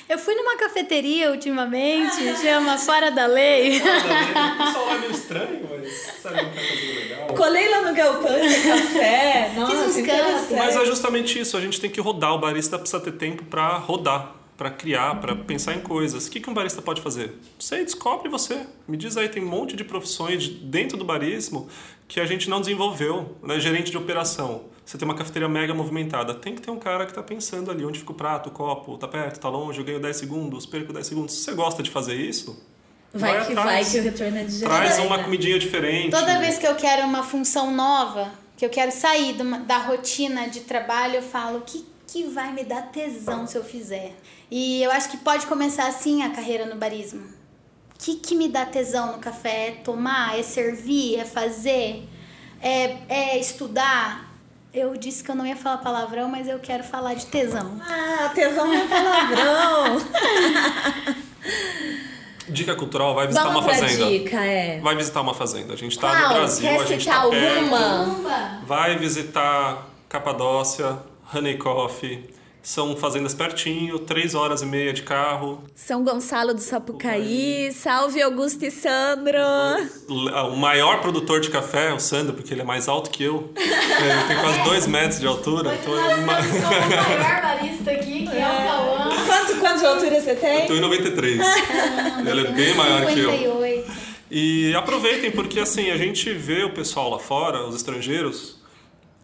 Eu fui numa cafeteria ultimamente, chama Fora da Lei. Fora da Lei. O pessoal é meio estranho, mas sabe um cafezinho legal. Colei lá no galpão esse café. Nossa, Mas é justamente isso, a gente tem que rodar. O barista precisa ter tempo para rodar para criar, para pensar em coisas. O que, que um barista pode fazer? Você descobre você. Me diz aí, tem um monte de profissões dentro do barismo que a gente não desenvolveu. Né? Gerente de operação. Você tem uma cafeteria mega movimentada. Tem que ter um cara que está pensando ali onde fica o prato, o copo, está perto, está longe, eu ganho 10 segundos, perco 10 segundos. Se você gosta de fazer isso, Vai, vai que atrás. vai que o retorno é de Traz uma comidinha diferente. Toda vez que eu quero uma função nova, que eu quero sair da rotina de trabalho, eu falo, que que vai me dar tesão se eu fizer? E eu acho que pode começar assim a carreira no barismo. O que, que me dá tesão no café? É tomar, é servir, é fazer, é, é estudar. Eu disse que eu não ia falar palavrão, mas eu quero falar de tesão. Ah, tesão é palavrão! [laughs] Dica cultural, vai visitar uma fazenda. Dica, é. Vai visitar uma fazenda. A gente tá Qual? no Brasil, Quer a gente tá alguma? perto. Vai visitar Capadócia, Honey Coffee. São fazendas pertinho, três horas e meia de carro. São Gonçalo do Sapucaí, salve Augusto e Sandro. O maior produtor de café é o Sandro, porque ele é mais alto que eu. Ele tem quase dois metros de altura. então é uma... o maior barista aqui, que é, é o Cauã. Quanto, quanto de altura você tem? Eu tô em 93. Ah, ele é bem maior 58. que eu. E aproveitem, porque assim, a gente vê o pessoal lá fora, os estrangeiros,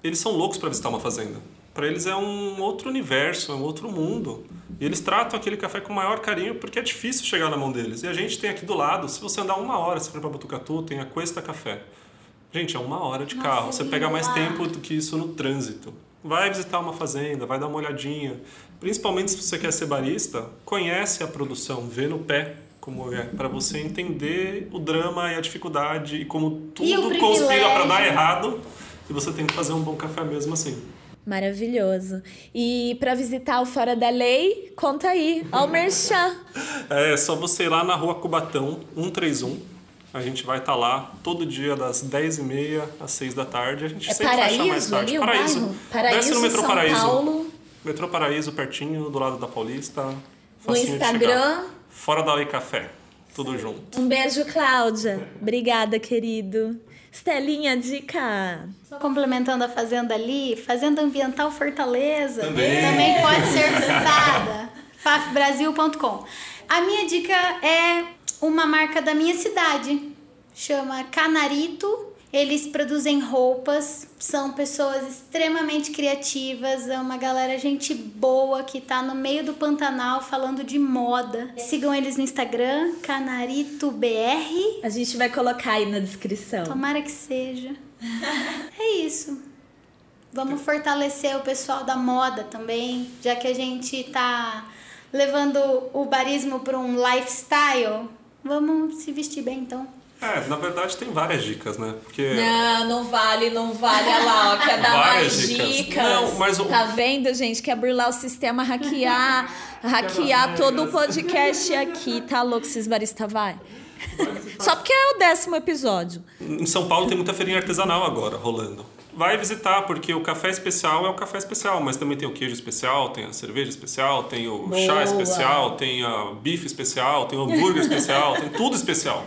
eles são loucos para visitar uma fazenda. Para eles é um outro universo, é um outro mundo. E eles tratam aquele café com o maior carinho porque é difícil chegar na mão deles. E a gente tem aqui do lado, se você andar uma hora, se for para Botucatu, tem a Cuesta Café. Gente, é uma hora de Nossa, carro. Você pega mais lá. tempo do que isso no trânsito. Vai visitar uma fazenda, vai dar uma olhadinha. Principalmente se você quer ser barista, conhece a produção, vê no pé como é, para você entender o drama e a dificuldade e como tudo conspira para dar errado e você tem que fazer um bom café mesmo assim. Maravilhoso. E para visitar o Fora da Lei, conta aí, ao merchan. [laughs] É, é só você ir lá na rua Cubatão, 131. A gente vai estar lá todo dia das 10h30 às 6 da tarde. A gente É sempre fecha mais Paraíso tarde. ali, Paraíso. bairro? Paraíso, Desce no metrô São Paraíso. Paulo. Metrô Paraíso, pertinho, do lado da Paulista. No Instagram. Fora da Oi Café. Tudo junto. Um beijo, Cláudia. Obrigada, querido. Estelinha, dica. Só complementando a Fazenda ali, Fazenda Ambiental Fortaleza Também. pode ser visitada. [laughs] fafbrasil.com. A minha dica é uma marca da minha cidade. Chama Canarito. Eles produzem roupas, são pessoas extremamente criativas, é uma galera gente boa que tá no meio do Pantanal falando de moda. Sigam eles no Instagram, CanaritoBR. A gente vai colocar aí na descrição. Tomara que seja. [laughs] É isso. Vamos fortalecer o pessoal da moda também, já que a gente tá levando o barismo para um lifestyle. Vamos se vestir bem então. É, na verdade tem várias dicas, né? Porque Não, não vale, não vale. Olha lá, ó, quer dar Várias mais dicas. dicas. Não, mas o- Tá vendo, gente? Quer burlar o sistema, hackear, [laughs] hackear todo o podcast aqui. Tá louco, esses baristas vai? Só porque é o décimo episódio. em São Paulo tem muita feirinha artesanal agora rolando. Vai visitar, porque o café especial é o café especial, mas também tem o queijo especial, tem a cerveja especial, tem o Boa. chá especial, tem a bife especial, tem o hambúrguer especial, tem tudo especial.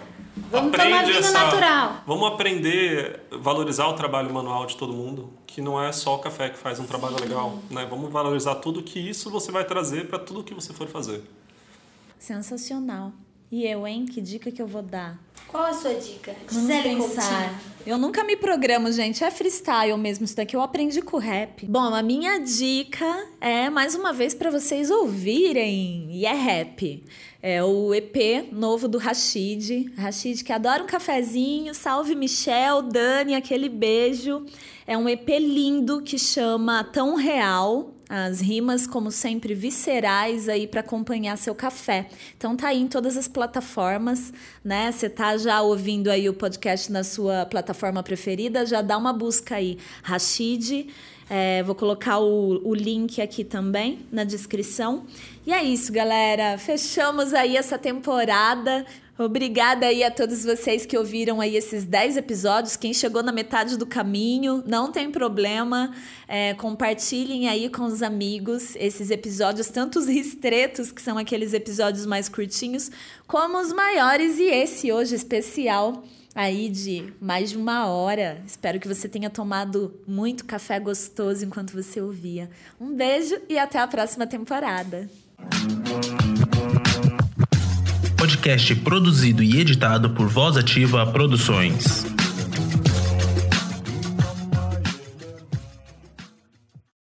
Vamos tomar vinho natural. Vamos aprender a valorizar o trabalho manual de todo mundo, que não é só o café que faz um trabalho legal, né? Vamos valorizar tudo que isso você vai trazer para tudo que você for fazer. Sensacional. E eu, hein? Que dica que eu vou dar? Qual a sua dica? Vamos Gisele pensar. Coutinho. Eu nunca me programo, gente. É freestyle mesmo. Isso daqui eu aprendi com o rap. Bom, a minha dica é, mais uma vez, para vocês ouvirem. E é rap. É o EP novo do Rashid. Rashid que adora um cafezinho. Salve Michel, Dani, aquele beijo. É um EP lindo que chama Tão Real. As rimas, como sempre, viscerais aí para acompanhar seu café. Então tá aí em todas as plataformas, né? Você tá já ouvindo aí o podcast na sua plataforma preferida, já dá uma busca aí. Rashid, é, vou colocar o, o link aqui também na descrição. E é isso, galera. Fechamos aí essa temporada. Obrigada aí a todos vocês que ouviram aí esses 10 episódios. Quem chegou na metade do caminho, não tem problema. É, compartilhem aí com os amigos esses episódios, tanto os ristretos, que são aqueles episódios mais curtinhos, como os maiores e esse hoje especial aí de mais de uma hora. Espero que você tenha tomado muito café gostoso enquanto você ouvia. Um beijo e até a próxima temporada. Podcast produzido e editado por Voz Ativa Produções.